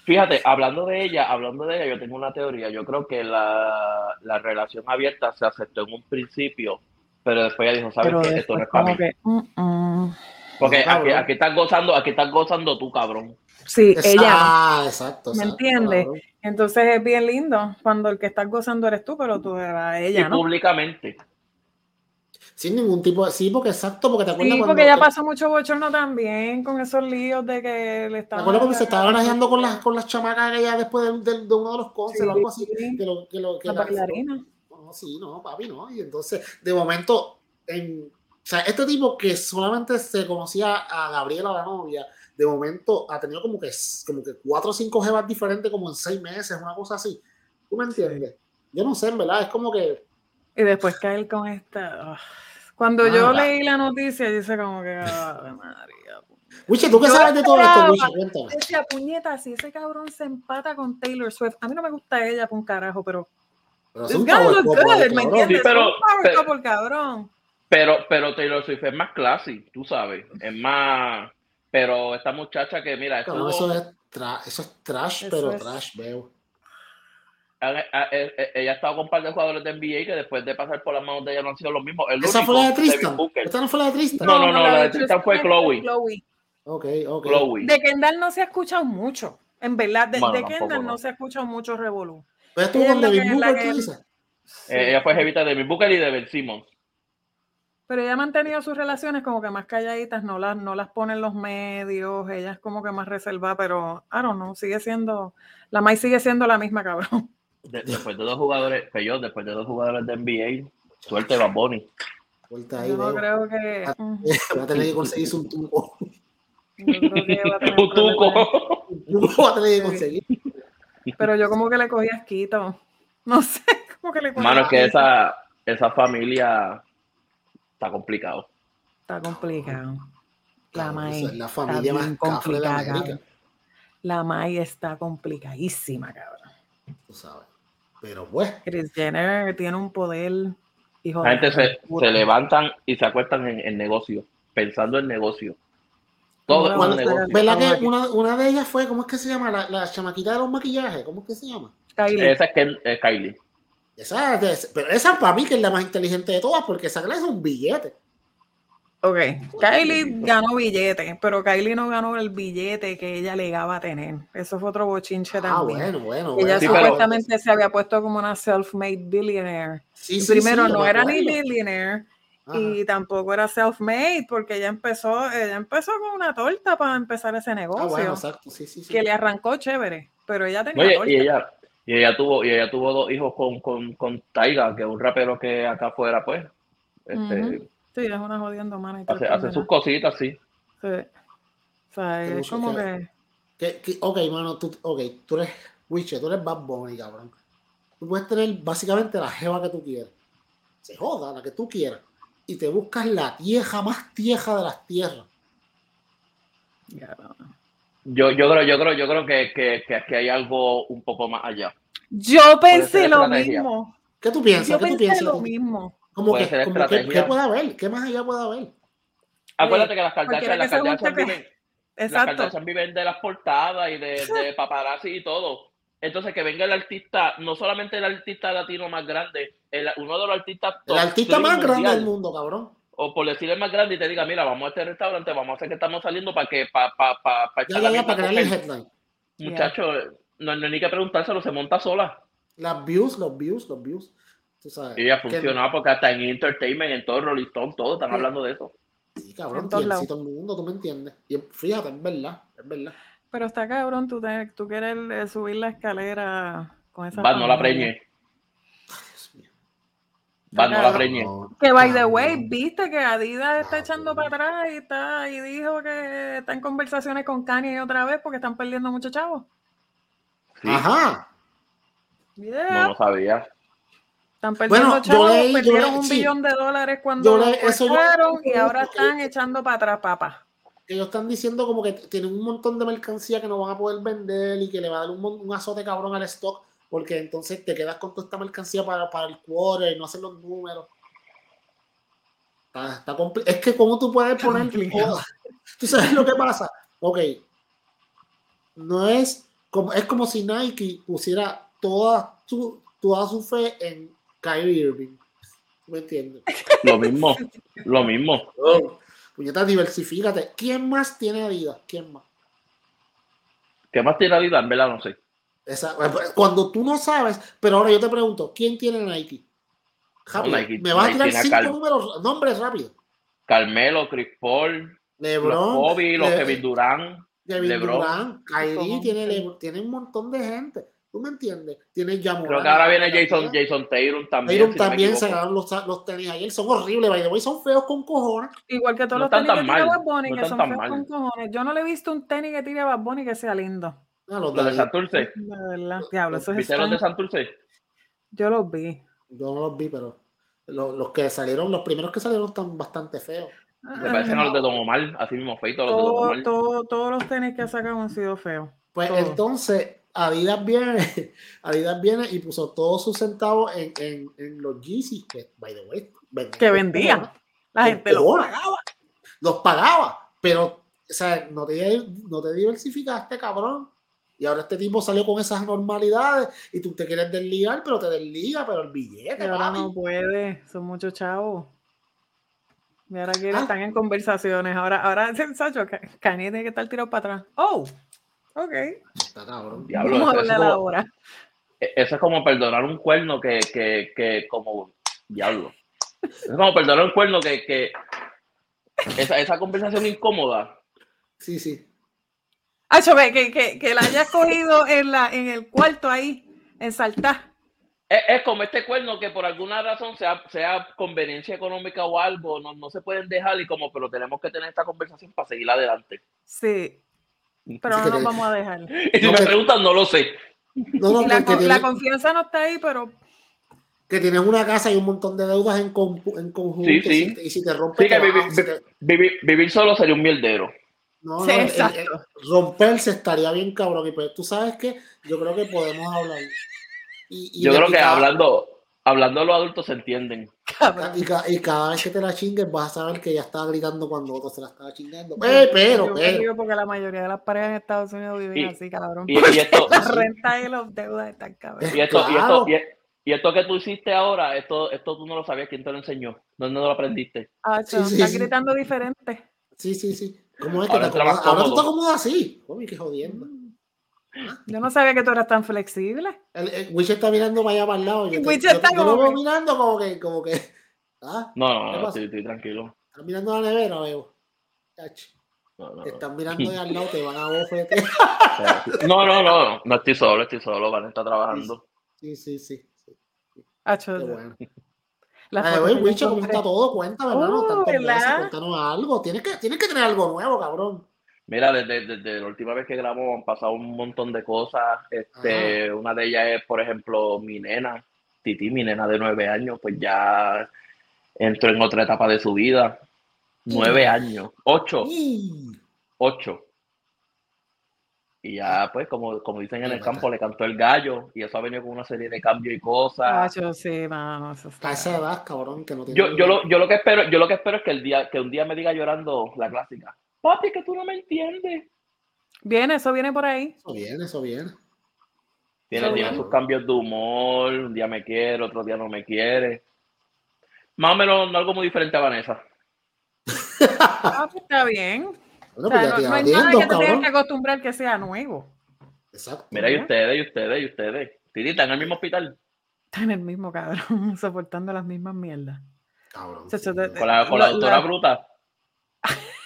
Fíjate, hablando de ella, hablando de ella, yo tengo una teoría. Yo creo que la, la relación abierta se aceptó en un principio, pero después ella dijo, ¿sabes Pero qué? Esto no es para mí. que "Mm, mm". Porque No, aquí, estás gozando, aquí estás gozando tú, cabrón. Sí, ella. Ah, exacto. ¿Me entiendes? Entonces es bien lindo cuando el que estás gozando eres tú, pero tú eras y ella, ¿no? públicamente. Sin ningún tipo de. Sí, porque exacto, porque te acuerdas Sí, cuando. porque ya te- pasó mucho bochorno también con esos líos de que le ¿Te estaban. acuerdas cuando se estaba agarrando- granjeando con las, con las chamacas ella después del- del- de, uno de los concerts o algo así? Sí. Que lo, que lo, que La la- bailarina. No, sí, no, papi, no. Y entonces, de momento, en, o sea, este tipo que solamente se conocía a Gabriela, la novia, de momento ha tenido como que, como que cuatro o cinco jevas diferentes como en seis meses, una cosa así. ¿Tú me entiendes? Yo no sé, en verdad, es como que. Y después caer con esta. ah. Cuando Ah, yo va. leí la noticia, yo hice como que. Ave María. Wiche, ¿tú qué Yo sabes de todo esto, Wiche? Cuéntame. Decía, puñeta, si ese cabrón se empata con Taylor Swift. A mí no me gusta ella por un carajo, pero. Pero es un gotta power look couple, good, ¿me cabrón. entiendes? Sí, pero- Es un power pero- couple, cabrón. Pero, pero Taylor Swift es más classy, tú sabes. Es más. Pero esta muchacha que, mira, Cabrón, estuvo- eso es, tra- eso es trash, Eso pero es- trash, veo. A- a- a- e- ella ha estado con un par de jugadores de NBA que después de pasar por las manos de ella no han sido los mismos. El ¿Esa único, fue la de Tristan? Booker. ¿Esta no fue la de Tristan? No, no, no, la de Tristan Tristan fue Chloe. Chloe. Ok, ok. Chloe. De Kendall no se ha escuchado mucho. En verdad, de, Bueno, de tampoco, Kendall no. no. se ha escuchado mucho revolú. Pero estuvo Ella con Devin la Booker, que- ¿tú dices? Eh, ella fue jevita de Devin Booker y de Ben Simmons. Pero ella ha mantenido sus relaciones como que más calladitas, no las, no las pone en los medios, ella es como que más reservada, pero I don't know, sigue siendo, la Mai sigue siendo la misma cabrón. De- después de dos jugadores, que yo, después de dos jugadores de NBA, suerte Bad Bunny. Vuelta ahí, Yo no creo que, Ah. Va a tener que conseguirse un tubo. yo creo que va a tener Un tuco. Un tubo va a tener que conseguir. Pero yo como que le cogí asquito. No sé, como que le cogí Mano, es que esa, esa familia está complicado. Está complicado. La esa es la está familia más de complicada, cabrón. La Mai está complicadísima, cabrón. Tú sabes. Pero pues, Kris Jenner tiene un poder, hijo La gente de se, se levantan y se acuestan en, en negocio, pensando en negocio. Todo Bueno, es un ¿Cuál- bueno, negocio. ¿Verdad que una, una de ellas fue, ¿cómo es que se llama? La, la chamaquita de los maquillajes, ¿cómo es que se llama? Kylie. Esa es, que, es Kylie. Esa, es- pero esa para mí que es la más inteligente de todas, porque esa clase es un billete. Ok, Kylie ganó billete, pero Kylie no ganó el billete que ella alegaba tener. Eso fue otro bochinche Ah, también. bueno, bueno. Ella bueno. Pero- supuestamente se había puesto como una self-made billionaire. Sí, Y sí, primero no era ni billionaire Ajá. y tampoco era self-made porque ella empezó, ella empezó con una torta para empezar ese Ah, negocio bueno, exacto, sí, sí, sí. que le arrancó chévere, pero ella tenía Oye, torta. y ella, y ella tuvo, y ella tuvo dos hijos con, con, con Taiga, que es un rapero que acá afuera, pues, este. Sí, es una jodiendo mana y todo hace, hace sus cositas, sí. Sí. O sea, es como que- que Que- ok, mano, tú, ok, tú eres Wiche, tú eres Bad Bunny, cabrón. Tú puedes tener básicamente la jeva que tú quieras. Se joda, la que tú quieras. Y te buscas la tieja más tieja de las tierras. no. Yo, yo creo, yo creo, yo creo que, que, que hay algo un poco más allá. Yo pensé lo estrategia. mismo. ¿Qué tú piensas? Yo ¿Qué tú pensé piensas? lo mismo. Como Puede que, ser como que-. ¿Qué puede haber? ¿Qué más allá puede haber? Acuérdate que las Kardashian, las que se Kardashian viven, las Exacto. Kardashian viven de las portadas y de, de paparazzi y todo. Entonces que venga el artista, no solamente el artista latino más grande, el- uno de los artistas El artista más grande del mundo, cabrón. o por decirle más grande y te diga, mira, vamos a este restaurante, vamos a hacer que estamos saliendo para que, para, para, para, Ya, ya, ya, para crearle el headline. Muchacho, no, no hay ni que preguntárselo, se monta sola. Las views, los views, los views. Tú sabes. Y ya que- funcionaba porque hasta en Entertainment, en todo Rolling Stone, todos están Sí. hablando de eso. Sí, cabrón, todo el mundo, tú me entiendes. Y fíjate, es verdad, es verdad. Pero está cabrón, tú, te- tú quieres eh, subir la escalera con esa Va, no la familia. preñe. Dios mío. Va, no la preñe. Que by the way, viste que Adidas está Ah, echando para atrás y está y dijo que está en conversaciones con Kanye otra vez porque están perdiendo muchos chavos. Sí, Ajá. Yeah. no lo sabía. Están perdiendo Bueno, chavos, leí- perdieron leí- un sí. billón de dólares cuando leí- eso yo- y ahora están echando para atrás, papá. Ellos están diciendo como que tienen un montón de mercancía que no van a poder vender y que le va a dar un, un azote cabrón al stock porque entonces te quedas con toda esta mercancía para, para el quarter y no hacer los números. Está, está es que como tú puedes poner... ¿Tú sabes lo que pasa? Ok. No es como, es como si Nike pusiera toda su, toda su fe en Kyrie Irving. ¿Me entiendes? Lo mismo, lo mismo. Oh, puñeta, diversifícate. ¿Quién más tiene Adidas? ¿Quién más? ¿Qué más tiene Adidas? En verdad no sé. Esa- cuando tú no sabes, pero ahora yo te pregunto, ¿quién tiene Nike? Rápido, Nike- me vas a tirar cinco Cal- números, nombres rápido. Carmelo, Chris Paul, los LeBron, Kobe, los Kevin Durant. Kevin LeBron. Durant, Kyrie, tiene, tiene un montón de gente. ¿Tú me entiendes? Tiene Jamoran. Creo que ahora viene Jason, Jason Taylor también. Tatum si no me también equivoco. sacaron los, los tenis ayer. Son horribles, by the way, son feos con cojones. Igual que todos No los están tenis que tira Bad Bunny, no que están son feos mal. con cojones. Yo no le he visto un tenis que tire Bad Bunny que sea lindo. Ah, los Los de de- Santurce. De verdad. Diablo, ¿Viste los de. Santurce? Yo los vi. Yo no los vi, pero los, los que salieron, los primeros que salieron están bastante feos. Me parecen a los de Don Omar, así mismo Don Todo- todo- todos los tenis que sacan han sido feos. Pues entonces, Adidas viene, Adidas viene y puso todos sus centavos en, en, en los Yeezys, que, by the way, vendían Que vendían. La gente los pagaba. Los pagaba, pero, o sea, no te, no te diversificaste, cabrón. Y ahora este tipo salió con esas normalidades y tú te quieres desligar, pero te desliga, pero el billete, ahora papi. no puede. Son muchos chavos. Y ahora quieren, Ah. están en conversaciones. Ahora, ahora, Sacho, Kanye tiene que estar tirado para atrás. Oh, ok. Está cabrón. Diablo, Vamos a eso es hablar como- ahora. E- Eso es como perdonar un cuerno que, que, que como diablo. Es como perdonar un cuerno que, que esa, esa conversación incómoda. Sí, sí. Ve, que, que, que la hayas cogido en, la, en el cuarto ahí, en saltar. Es, es como este cuerno que por alguna razón, sea, sea conveniencia económica o algo, no, no se pueden dejar y como, pero tenemos que tener esta conversación para seguir adelante. Sí, pero no nos vamos a dejar. Y si No, me que- preguntan, no lo sé. No, no, Y la, con- confianza no está ahí, pero que tienes una casa y un montón de deudas en, conju- en conjunto. Sí, y sí. si te- Y si te rompes, Sí, que te vivi- vas, si te- Vivir, vivir solo sería un mierdero. No, Sí, no, el- exacto. el- romperse estaría bien cabrón. Y pues tú sabes que yo creo que podemos hablar. Y, y Yo creo que picar- hablando, hablando los adultos se entienden. Y, y, cada vez que te la chinguen vas a saber que ella estaba gritando cuando otro se la estaba chingando. Eh, pero, pero. Porque la mayoría de las parejas en Estados Unidos viven así, cabrón. Y, esto, la renta y los deudas están cabrón. Y esto, y esto, y, esto que tú hiciste ahora, esto, esto tú no lo sabías, ¿quién te lo enseñó? ¿Dónde lo aprendiste? Ah, sí, sí, estás gritando diferente. Sí, sí, sí. ¿Cómo es que ahora te acomodas? Ahora tú te acomodas así. Uy, qué jodiendo. Yo no sabía que tú eras tan flexible. El, el Witch está mirando para allá para el lado. Yo, Witch está yo, yo, lo mirando como que, como que. ¿ah? No, no, no, estoy, estoy, tranquilo. Estás mirando la nevera, veo. No, no, te están mirando de al lado, te van a bofetear. no, no, no, no estoy solo, estoy solo, Van está trabajando. Sí, sí, sí. sí. Qué bueno. La Ay, Witch, ¿cómo está todo? Cuéntame, hermano. Oh, cuéntanos algo. Tienes que, tienes que tener algo nuevo, cabrón. Mira, desde, desde, la última vez que grabamos han pasado un montón de cosas. Este, una de ellas es, por ejemplo, mi nena, Titi, mi nena de nueve años, pues ya entró en otra etapa de su vida. Nueve años, ocho, ocho. Y ya, pues, como, como dicen en el campo, le cantó el gallo y eso ha venido con una serie de cambios y cosas. yo sí, mano, eso está. A esa edad, cabrón, que no tiene yo, yo, lo, yo, lo que espero, yo lo que espero es que el día, que un día me diga llorando la clásica. Papi, que tú no me entiendes. Viene, eso viene por ahí. Eso viene, eso viene. Tiene, tiene sus cambios de humor. Un día me quiere, otro día no me quiere. Más o menos algo muy diferente a Vanessa. ah, pues está bien. Bueno, o sea, no, no, hay nada que te tengas que acostumbrar que sea nuevo. Exacto. Mira, y ustedes, y ustedes, y ustedes. Tirita, en el mismo hospital. Está en el mismo, cabrón, soportando las mismas mierdas. Cabrón. Sí, con la, con la doctora la... bruta.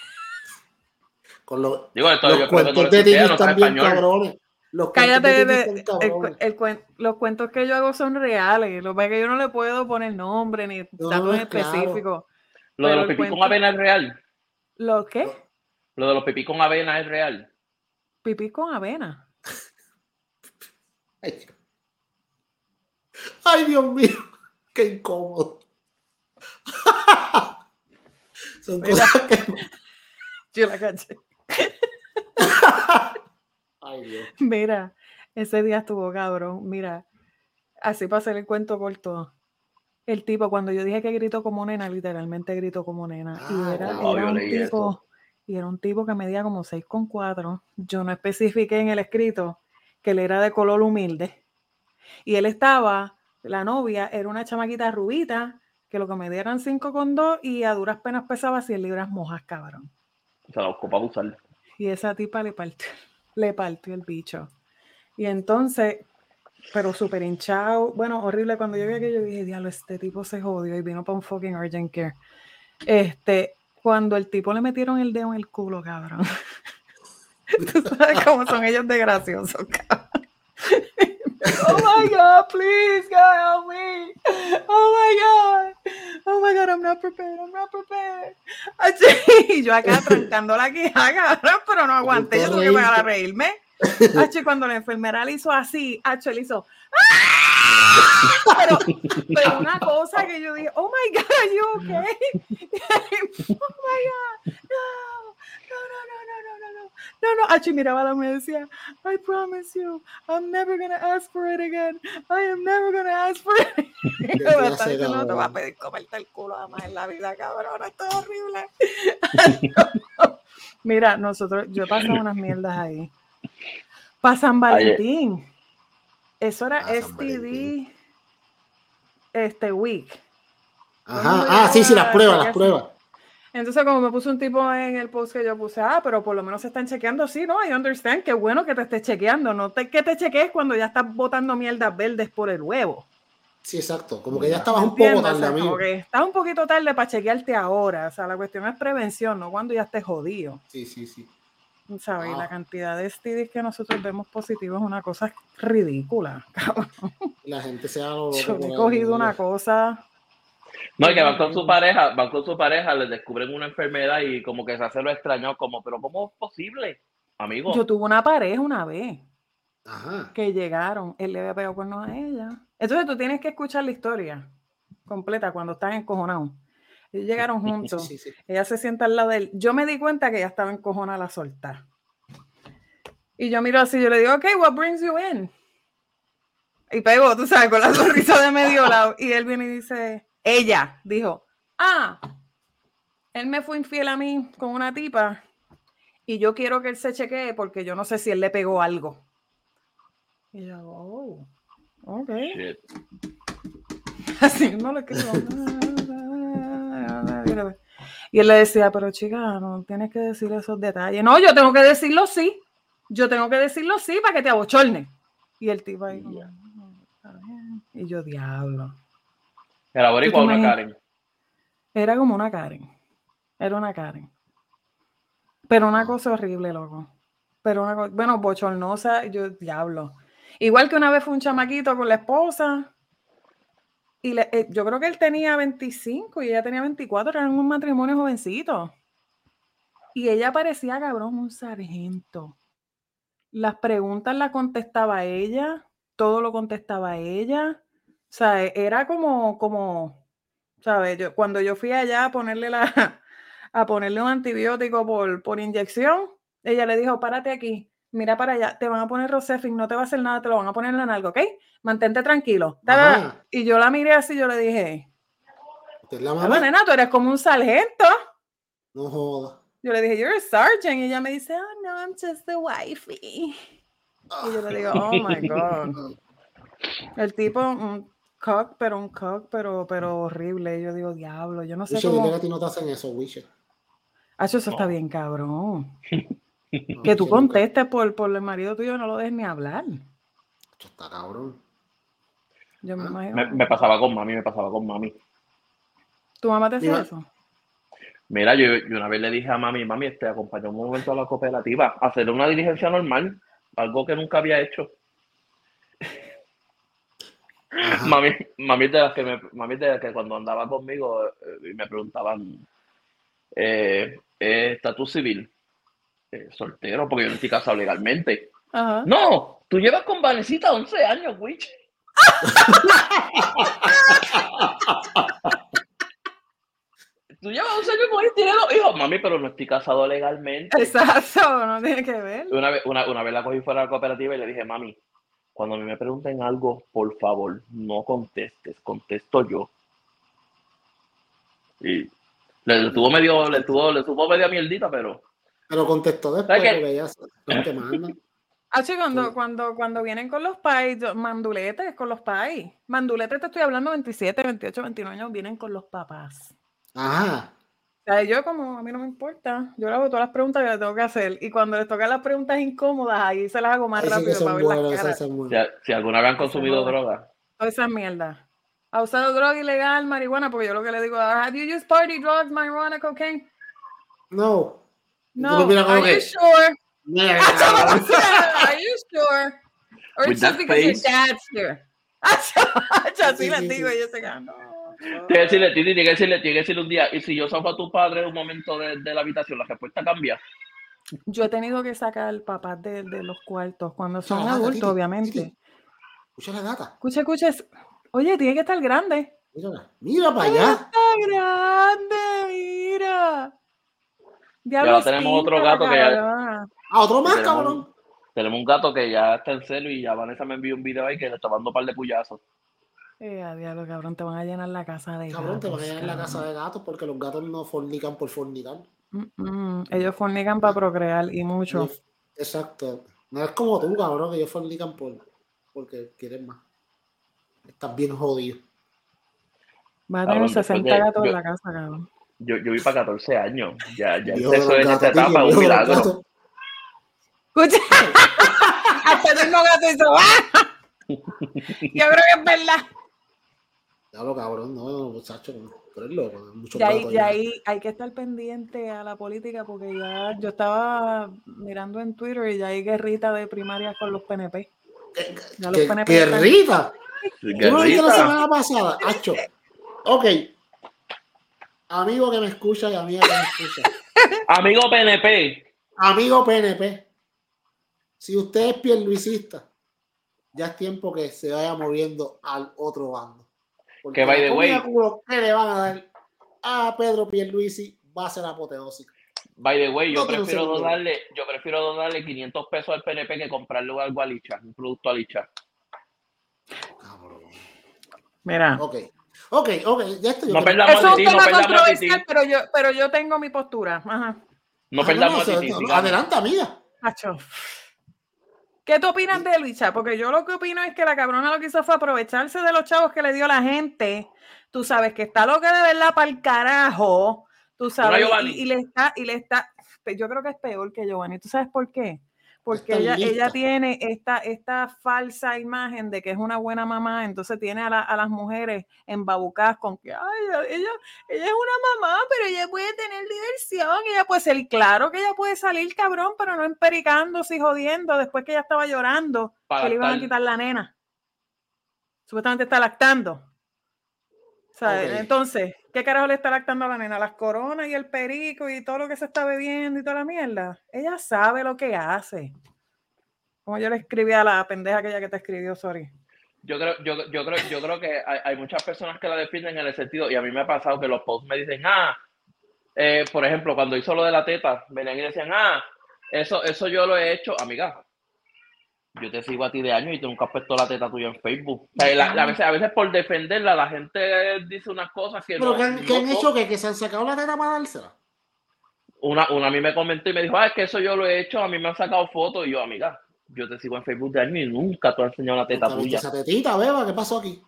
Con los, Digo, esto, los cuentos de no también cabrones. Los Cállate, de, el, el, los cuentos que yo hago son reales. Lo que es que yo no le puedo poner nombre ni no, datos no, específicos. Claro. Lo de los pipí cuento... con avena es real. ¿Lo qué? Lo de los pipí con avena es real. Pipí con avena. Ay, Ay Dios mío, qué incómodo. Son cosas que... Yo la caché. Ay, Dios. Mira, ese día estuvo cabrón. Mira, así para hacer el cuento corto. El tipo, cuando yo dije que gritó como nena, literalmente gritó como nena. Ah, y era, wow, era un tipo, esto. y era un tipo que medía como 6,4. Yo no especifiqué en el escrito que él era de color humilde. Y él estaba, la novia era una chamaquita rubita, que lo que medía eran 5,2 y a duras penas pesaba 100 libras mojas, cabrón. Se la buscó para abusar. Y esa tipa le partió, le partió el bicho. Y entonces, pero súper hinchado. Bueno, horrible. Cuando yo vi aquello, dije, diablo, este tipo se jodió y vino para un fucking urgent care. Este, cuando el tipo le metieron el dedo en el culo, cabrón. Tú sabes cómo son ellos de graciosos, cabrón. Oh my God, please, God, help me. Oh my God. Oh my God, I'm not prepared, I'm not prepared. Así, yo acá trancando la quija, cabrón, pero no aguanté, yo tuve que pegar a reírme. H, cuando la enfermera le hizo así, H le hizo. Pero, pero una cosa que yo dije, oh my God, you okay? oh my God, no, no, no, no, no, no, no, H miraba a la me decía, I promise you, I'm never gonna ask for it again. I am never gonna ask for it. Yo, no te va a pedir comerte el culo además en la vida, cabrón, esto es horrible. Mira, nosotros, yo he pasado unas mierdas ahí. Para San Valentín. Eso era Ah, STD este week. Ajá. Ah, sí, sí, las pruebas, las pruebas. Entonces, como me puso un tipo en el post que yo puse, ah, pero por lo menos se están chequeando. Sí, no, I understand. Qué bueno que te estés chequeando. No te, que te chequees cuando ya estás botando mierdas verdes por el huevo. Sí, exacto. Como que ya estabas un poco tarde, sea, amigo. como que estás un poquito tarde para chequearte ahora. O sea, la cuestión es prevención, no cuando ya estés jodido. Sí, sí, sí. ¿Sabes? Y Ah. la cantidad de STDs que nosotros vemos positivos es una cosa ridícula. cabrón. La gente se ha Yo he cogido una cosa. No, y que van con su pareja, van con su pareja, les descubren una enfermedad y como que se hace lo extraño, como, pero ¿cómo es posible? Amigo, Yo tuve una pareja una vez Ajá. que llegaron, él le había pegado cuernos a ella. Entonces tú tienes que escuchar la historia completa cuando estás encojonado. Ellos llegaron juntos. sí, sí. Ella se sienta al lado de él. Yo me di cuenta que ella estaba encojonada a la soltar. Y yo miro así, yo le digo, ok, what brings you in? Y pegó, tú sabes, con la sonrisa de medio lado. Y él viene y dice, ella dijo, ah, él me fue infiel a mí con una tipa y yo quiero que él se chequee porque yo no sé si él le pegó algo. Y yo, oh, ok. Shit. Así no le creo. Y él le decía, pero chica, no tienes que decir esos detalles. No, yo tengo que decirlo sí. Yo tengo que decirlo sí para que te abochorne. Y el tipo ahí, como, "No, está bien". y yo, diablo. Era boricua o una? Karen. Era como una Karen. Era una Karen. Pero una cosa horrible, loco. Pero una cosa, bueno, bochornosa, yo, diablo. Igual que una vez fue un chamaquito con la esposa. Y le- eh, yo creo que él tenía 25 y ella tenía 24, eran un matrimonio jovencito. Y ella parecía, cabrón, un sargento. Las preguntas las contestaba ella, todo lo contestaba ella. O sea, e- era como, como, ¿sabes? Yo, cuando yo fui allá a ponerle la, a ponerle un antibiótico por, por inyección, ella le dijo, párate aquí, mira para allá, te van a poner Rosefin, no te va a hacer nada, te lo van a poner en la nalga, ¿ok? Mantente tranquilo. Y yo la miré así, yo le dije, ¿Usted es la "Bueno, mamá? nena, tú eres como un sargento. No joda. Yo le dije, you're a sergeant. Y ella me dice, oh, no, I'm just the wifey. Y yo le digo, oh my God. El tipo, un cock, pero un cock, pero, pero horrible. Yo digo, diablo, yo no sé que cómo. a ti no te hacen eso, Wisher. Ah, eso está bien, cabrón. No, Que tú Wisher, nunca- contestes por, por el marido tuyo, no lo dejes ni hablar. Esto está cabrón. Yo me Ah, imagino. Me, me pasaba con mami, me pasaba con mami. ¿Tu mamá te ma- eso? Mira, yo, yo una vez le dije a mami, mami, este, acompañó un momento a la cooperativa, a hacer una diligencia normal, algo que nunca había hecho. Mami, mami de las que, me, mami de las que cuando andaba conmigo eh, y me preguntaban, eh, eh, ¿estatus civil? Eh, soltero, porque yo no estoy casado legalmente. Ajá. No, tú llevas con Vanesita 11 años, Witch. Tú llevas 11 años con él, tienes dos hijos. Mami, pero no estoy casado legalmente. Exacto, no tiene que ver. Una vez, una, una vez la cogí fuera de la cooperativa y le dije, mami, cuando a mí me pregunten algo, por favor, no contestes, contesto yo. Y le, le tuvo medio, le tuvo, le tuvo media mierdita, pero Pero contestó después porque ella no te mandan. Ah, sí, cuando, Sí. cuando, cuando vienen con los pais, manduletes con los pais. Manduletes te estoy hablando 27, 28, 29 años, vienen con los papás. Ajá. O sea, yo como, a mí no me importa, yo le hago todas las preguntas que le tengo que hacer. Y cuando les tocan las preguntas incómodas, ahí se las hago más rápido se para ver muere, las caras. se si, si alguna vez han consumido droga, Toda esa mierda. ¿Ha usado droga ilegal, marihuana? Porque yo lo que le digo, have you used party drugs, marijuana, cocaine? No. No. Are you sure? Mira, Are you sure? Or With it's just because your face. dad's here? Así Sí, les digo, yo sé que no. Tiene que decirle, Titi, tiene que decirle, tiene que decirle un día, y si yo saco a tu padre en un momento de, de la habitación, la respuesta cambia. Yo he tenido que sacar papás de, de los cuartos cuando son adultos, Titi, obviamente. Titi. Escucha la data. Escucha, escucha. es- Oye, tiene que estar grande. Mira, mira para allá. Está grande, mira. Diablo, ahora tenemos otro gato que ya- cabrona. A otro más, Tenemos- cabrón. Tenemos un gato que ya está en celo y ya Vanessa me envió un video ahí que le está dando un par de cuyazos. Eh, a diablo, cabrón, te van a llenar la casa de Cabrón, te van a gatos, llenar la casa de gatos porque los gatos no fornican por fornicar. Mm, mm, Ellos fornican para procrear y mucho. Exacto. No es como tú, cabrón, que ellos fornican por, porque quieren más. Estás bien jodido. Va a tener Cabrón, después 60 de- gatos en yo- la casa, cabrón. Yo, yo vi para 14 años. Ya, ya sexo los en esta gatos, etapa es un milagro. gatos. Escucha. Hasta el mismo gato hizo. ¡Ah! Yo creo que es verdad. Diablo, cabrón, no, muchacho, no. Tú eres loco, hay muchos Y ahí, ahí hay que estar pendiente a la política porque ya yo estaba mirando en Twitter y ya hay guerrita de primaria con los PNP. ¿Qué, Ya los qué- PNP no viste la semana pasada? Hacho. Ok. Amigo que me escucha y amiga que me escucha. Amigo PNP. Amigo PNP. Si usted es pierluisista, ya es tiempo que se vaya moviendo al otro bando. Porque Que, by the way- que le van a dar a Pedro Pierluisi va a ser apoteósica. By the way, yo No prefiero donarle, yo prefiero donarle 500 pesos al PNP que comprarle algo a Licha, un producto a Licha. Mira. Ok. Ok, ok, ya esto yo No perdamos Eso es un no tema a controversial, pero yo, pero yo tengo mi postura. Ajá. No Ah, perdamos no, a no, Titi, no, sigamos. Adelante, amiga. Acho. ¿Qué tú opinas de Luisa? Porque yo lo que opino es que la cabrona lo que hizo fue aprovecharse de los chavos que le dio la gente. Tú sabes que está loca de verdad para el carajo. Tú sabes. Y le está, y le está. Yo creo que es peor que Giovanni. ¿Tú sabes por qué? Porque ella, ella tiene esta, esta falsa imagen de que es una buena mamá, entonces tiene a, la- a las mujeres embabucadas con que, ay, ella, ella es una mamá, pero ella puede tener diversión, ella puede ser, claro que ella puede salir cabrón, pero no empericándose y jodiendo después que ella estaba llorando Para que le iban a quitar la nena. Supuestamente está lactando. Entonces, ¿qué carajo le está lactando a la nena? Las coronas y el perico y todo lo que se está bebiendo y toda la mierda. Ella sabe lo que hace. Como yo le escribí a la pendeja aquella que te escribió, sorry. Yo creo, yo, yo creo, yo creo que hay, muchas personas que la defienden en el sentido, y a mí me ha pasado que los posts me dicen, ah, eh, por ejemplo, cuando hizo lo de la teta, venían y decían, ah, eso, eso yo lo he hecho, amiga. Yo te sigo a ti de años y tú nunca has puesto la teta tuya en Facebook. O sea, la- la- a, veces, a veces por defenderla, la gente dice unas cosas que Pero no. ¿qué han, qué han no- hecho? ¿Que, que se han sacado la teta para dársela? Una, una a mí me comentó y me dijo, ah, es que eso yo lo he hecho, a mí me han sacado fotos, y yo, amiga, yo te sigo en Facebook de años y nunca te he enseñado la teta ¿Nunca viste tuya. esa tetita, beba? ¿Qué pasó aquí?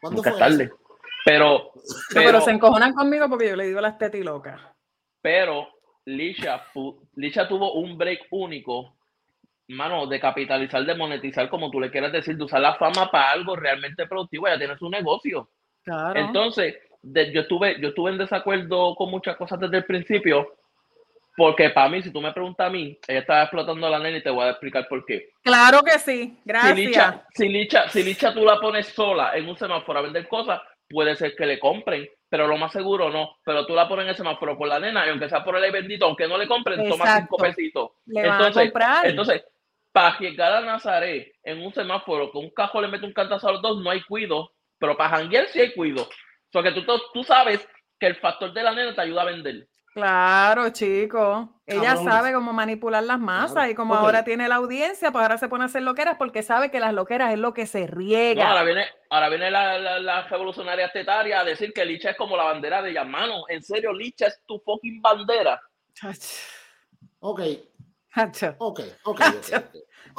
¿Cuándo Nunca fue es tarde. eso? Pero, No, pero, pero, se encojonan conmigo porque yo le digo las tetas y locas. pero Lisha, Lisha tuvo un break único, mano, de capitalizar, de monetizar, como tú le quieras decir, de usar la fama para algo realmente productivo. Ella tiene su negocio. Claro. Entonces, de- yo, estuve, yo estuve en desacuerdo con muchas cosas desde el principio, porque para mí, si tú me preguntas a mí, ella estaba explotando a la nena y te voy a explicar por qué. claro que sí. Si Gracias. Licha, si, Licha, si Licha tú la pones sola en un semáforo a vender cosas, puede ser que le compren, pero lo más seguro no. Pero tú la pones en el semáforo por la nena y aunque sea por el bendito, aunque no le compren, toma cinco pesitos. Le van a Entonces, comprar. entonces, para llegar a Nazaret en un semáforo que un cajo le mete un cantazo a los dos, no hay cuido, pero para janguear sí hay cuido. O sea, que tú, tú sabes que el factor de la nena te ayuda a vender. Claro, chico. Ella sabe cómo manipular las masas Claro. y como ahora tiene la audiencia, pues ahora se pone a hacer loqueras porque sabe que las loqueras es lo que se No, riega. ahora viene, ahora viene la, la, la revolucionaria tetaria a decir que Licha es como la bandera de ella. Mano, en serio, Licha es tu fucking bandera. Ok, chacho. ok, ok,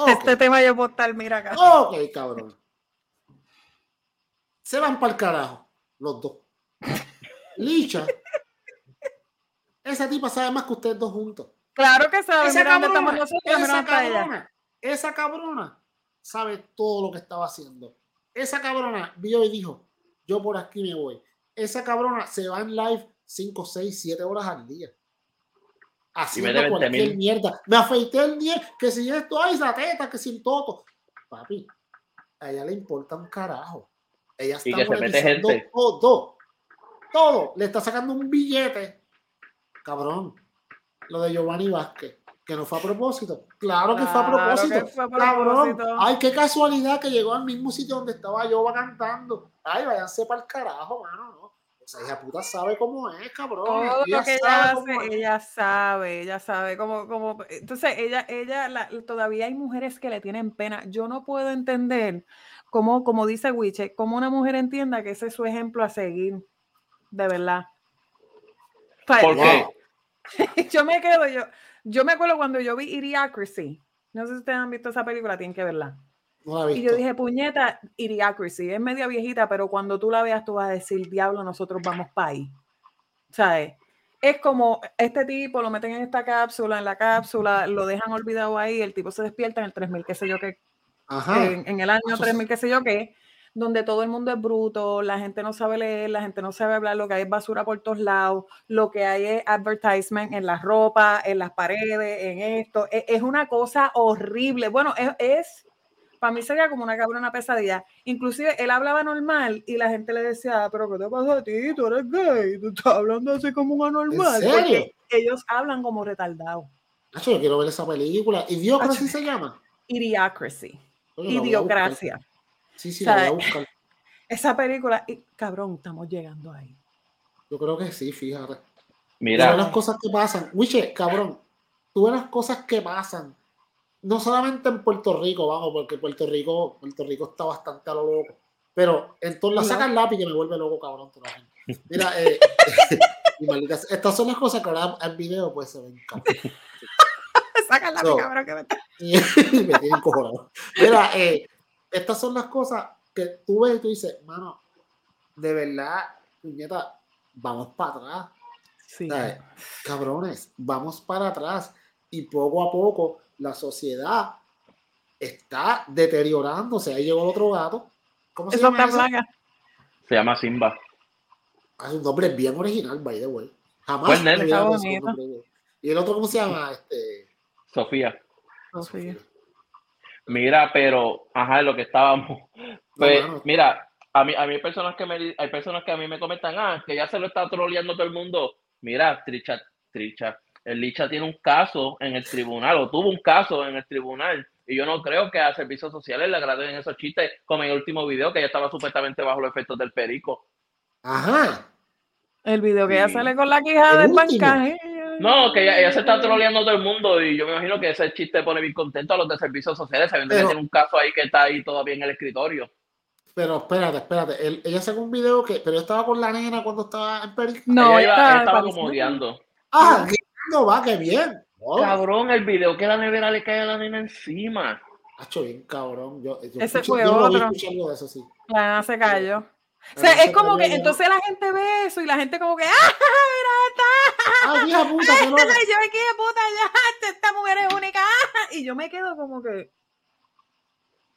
Este tema yo puedo estar, mira acá. ok, cabrón. Se van para el carajo, los dos. Licha. Esa tipa sabe más que ustedes dos juntos. Claro que sabe, Esa cabrona, nosotros, esa cabrona, esa cabrona sabe todo lo que estaba haciendo. Esa cabrona vio y dijo, yo por aquí me voy. Esa cabrona se va en live 5, 6, 7 horas al día. Haciendo cualquier 20,000. mierda. Me afeité el día, que si esto, ay, esa teta, que sin toto. Papi, a ella le importa un carajo. Ella está Y que se mete gente. todo. Todo. Le está sacando un billete. Cabrón. Lo de Giovanni Vázquez, que no fue a propósito. Claro que fue a propósito. que fue a Cabrón. propósito. Ay, qué casualidad que llegó al mismo sitio donde estaba Yoba cantando. Ay, váyanse para el carajo, mano. ¿no? Esa hija puta sabe cómo es, cabrón. Todo Ella lo que sabe ella hace, sabe, ella sabe cómo, cómo. Entonces, ella, ella, la- todavía hay mujeres que le tienen pena. Yo no puedo entender cómo, como dice Wiche, cómo una mujer entienda que ese es su ejemplo a seguir. De verdad. Sea, ¿Por qué? yo me quedo, yo, yo me acuerdo cuando yo vi Idiocracy. No sé si ustedes han visto esa película, tienen que verla. No Y yo dije, puñeta, Idiocracy, es media viejita, pero cuando tú la veas, tú vas a decir, diablo, nosotros vamos para ahí. ¿Sabes? Es como este tipo, lo meten en esta cápsula, en la cápsula, lo dejan olvidado ahí, el tipo se despierta en el 3000, qué sé yo qué, Ajá. en, en el año Eso sí. 3000, qué sé yo qué, donde todo el mundo es bruto, la gente no sabe leer, la gente no sabe hablar, lo que hay es basura por todos lados, lo que hay es advertisement en la ropa, en las paredes, en esto. Es, es una cosa horrible. Bueno, es, es- para mí sería como una cabrona pesadilla. Inclusive él hablaba normal y la gente le decía, "Ah, pero ¿qué te pasa a ti? Tú eres gay, tú estás hablando así como un anormal. serio? Porque ellos hablan como retardados. Nacho, yo quiero ver esa película. ¿Idiocracy se llama? Idiocracy. Idiocracia. Sí, sí, O sea, la voy a buscar. Esa película, y, cabrón, estamos llegando ahí. Yo creo que sí, fíjate. Tú ves Mira, las cosas que pasan. Wiche, cabrón, tú ves las cosas que pasan. No solamente en Puerto Rico, vamos, porque Puerto Rico, Puerto Rico está bastante a lo loco. Pero entonces la saca el lápiz que me vuelve loco, cabrón. Mira, eh, y maldita estas son las cosas que ahora en video pues se ven cabrón. Saca la No. cabrón que me me tienen cojonado. Mira, eh, estas son las cosas que tú ves y tú dices, mano, de verdad, puñeta, vamos para atrás. Cabrones, vamos para atrás. Y poco a poco la sociedad está deteriorándose. Ahí llegó el otro gato. ¿Cómo se Eso llama. Se llama Simba. Ah, su nombre es bien original, by the way. Jamás Pues, un nombre Y el otro, ¿cómo se llama? Este, Sofía. Sofía. Mira, pero, ajá, lo que estábamos. Pues, mira, a mí, a mí hay personas que me hay personas que a mí me comentan, ah, que ya se lo está troleando todo el mundo. Mira, Tricha, Tricha, el Licha tiene un caso en el tribunal, o tuvo un caso en el tribunal. Y yo no creo que a servicios sociales le agraden esos chistes, como en el último video, que ella estaba supuestamente bajo los efectos del perico. Ajá. El video que ya Sí. sale con la quijada El del bancaje. No, que ella, ella se está troleando todo el mundo y yo me imagino que ese chiste pone bien contento a los de servicios sociales, sabiendo Pero- que tiene un caso ahí que está ahí todavía en el escritorio. Pero espérate, espérate. Él- ella sacó un video que, pero yo estaba con la nena cuando estaba en Perico. No, ella, iba- ella estaba como odiando. Ah, no va, qué bien. Oh, Cabrón, el video que la nevera le cae a la nena encima. Hacho, bien cabrón. Yo, yo Ese fue yo otro. escuché algo de eso, sí. La nena se cayó. O sea, es como que entonces la gente ve eso y la gente como que, ¡ah, mira esta! Ah, hija puta, yo me quedé puta ya, esta mujer es única. Y yo me quedo como que,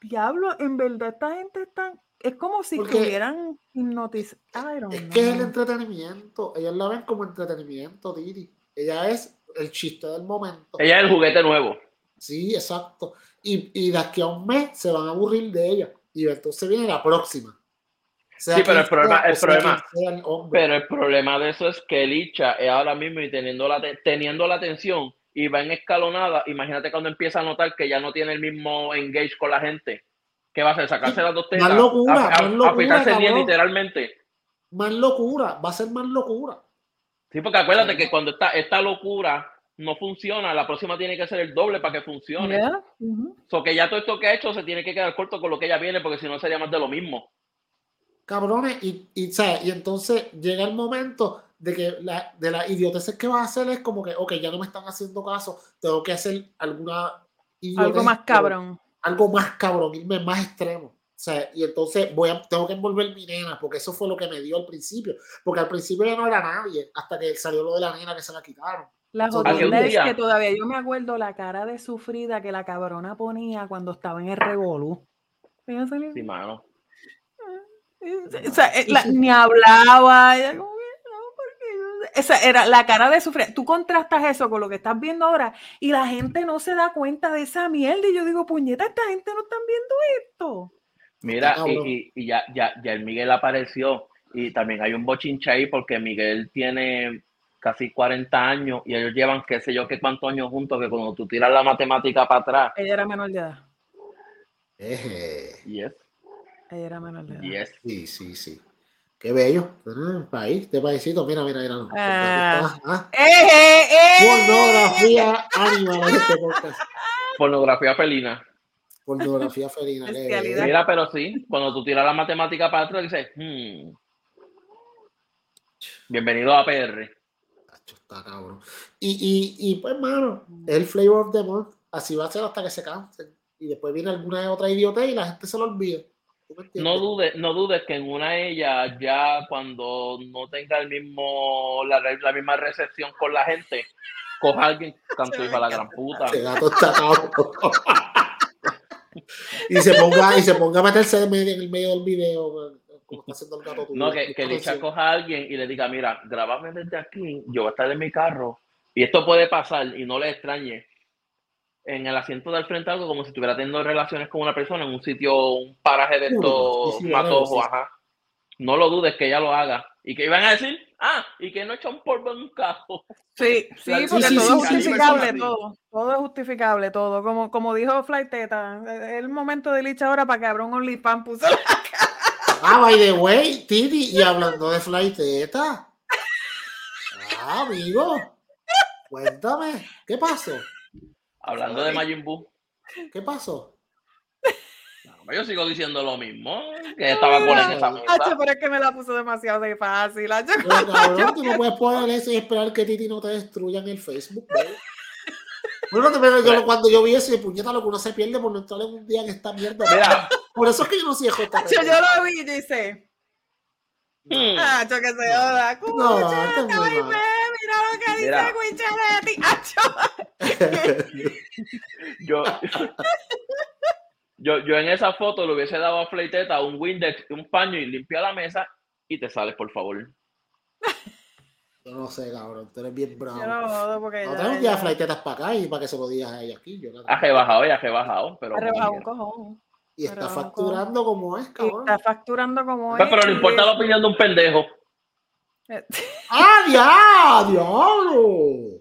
diablo, en verdad esta gente está, es como si Porque- estuvieran hipnotizados. Es que es el entretenimiento. Ellas la ven como entretenimiento, Titi. Ella es el chiste del momento. Ella es el juguete nuevo. Sí, exacto. Y, y de aquí a un mes se van a aburrir de ella. Y entonces viene la próxima. Sea Sí, pero el problema- el problema- el. Pero el problema de eso es que Licha es ahora mismo y teniendo la, te- teniendo la atención y va en escalonada. Imagínate cuando empieza a notar que ya no tiene el mismo engage con la gente. ¿Qué va a hacer? ¿Sacarse las dos tetas? Más locura, a, a- más locura, a literalmente. Más locura, va a ser más locura. Sí, porque acuérdate que cuando esta, esta locura no funciona, la próxima tiene que ser el doble para que funcione. Yeah, ujú. So que ya todo esto que ha hecho se tiene que quedar corto con lo que ella viene, porque si no sería más de lo mismo. Cabrones, y, y, ¿sabes? y entonces llega el momento de que la, de las idioteces que va a hacer es como que, ok, ya no me están haciendo caso, tengo que hacer alguna idiotez, Algo más cabrón. algo más cabrón, irme más extremo. O sea, y entonces voy a, tengo que envolver mi nena, porque eso fue lo que me dio al principio. Porque al principio ya no era nadie, hasta que salió lo de la nena que se la quitaron. La jodienda es que todavía yo me acuerdo la cara de sufrida que la cabrona ponía cuando estaba en el revolú. Sí, mano. O sea, eh, la- ni hablaba. ella como que, no, porque- Esa era la cara de sufrir. Tú contrastas eso con lo que estás viendo ahora y la gente no se da cuenta de esa mierda. Y yo digo, puñeta, esta gente no están viendo esto. Mira, y, y- y ya, ya, ya el Miguel apareció y también hay un bochinche ahí porque Miguel tiene casi 40 años y ellos llevan qué sé yo qué cuántos años juntos que cuando tú tiras la matemática para atrás, Ella era menor de edad. Eje. yes, Ella era menor de edad. yes. Sí, sí, sí. Qué bello. Ah, país, este paísito, mira, mira, mira. Ah. Ah, ¡Eh, eh! Pornografía animal este podcast. Pornografía felina. Pornografía felina. qué Bestialidad. bello. Mira, pero sí, cuando tú tiras la matemática para atrás dices, hmm, bienvenido a PR. Está cabrón. Y, y, y pues, mano, es el flavor of the month. Así va a ser hasta que se cansen. Y después viene alguna otra idiota y la gente se lo olvida. No dudes, no dudes que en una de ellas ya cuando no tenga el mismo la, la misma recepción con la gente, coja a alguien canto y para la gran puta. Ese gato está cabrón. Y se ponga y se ponga a meterse en el medio del video como está haciendo el gato tuyo. No, que, que Atención. coja a alguien y le diga, mira, grabame desde aquí, yo voy a estar en mi carro, y esto puede pasar, y no le extrañe, en el asiento del frente algo como si estuviera teniendo relaciones con una persona en un sitio, un paraje de estos sí, sí, matojos, sí. ajá. No lo dudes que ella lo haga. Y que iban a decir, ah, y que no echa un polvo en un carro. Sí, sí, Sí, porque sí, todo sí, es justificable, sí. todo. Todo es justificable, todo. Como, como dijo Flighteta, es el momento de Licha ahora para que abra un OnlyFans puso la- Ah, by the way, Titi, y hablando de flighteta. Ah, amigo. Cuéntame, ¿qué pasó? Hablando de Majin Buu. ¿Qué pasó? Yo sigo diciendo lo mismo. Que estaba con esa. Hacho, pero es que me la puso demasiado de fácil. hacho. Pero cabrón, tú no puedes poner eso y esperar que Titi no te destruya en el Facebook. ¿no? Bueno, te- pero yo, cuando yo vi ese puñeta, lo que uno se pierde por no entrar en un día en esta mierda. Mira. Por eso es que yo no soy JTP. yo lo vi y dice, Hmm. Hacho, que se joda. No, mal. ve, mira lo que dice Mira. Cuicheletti. Hacho. Yo, yo, yo en esa foto le hubiese dado a Fleiteta un Windex, un paño y limpia la mesa y te sales, por favor. Yo no sé, cabrón. Tú eres bien bravo. Yo no jodo porque No ya- tenemos que ya- llevar flightetas para acá y para que se lo digas a ella aquí. Yo la- Ha rebajado, ya ha rebajado, pero. ha rebajado un cojón. y está facturando como es, Y cabrón. está facturando como es. Pero no importa la opinión de un pendejo. ¡Ah, ya! ¡Diablo!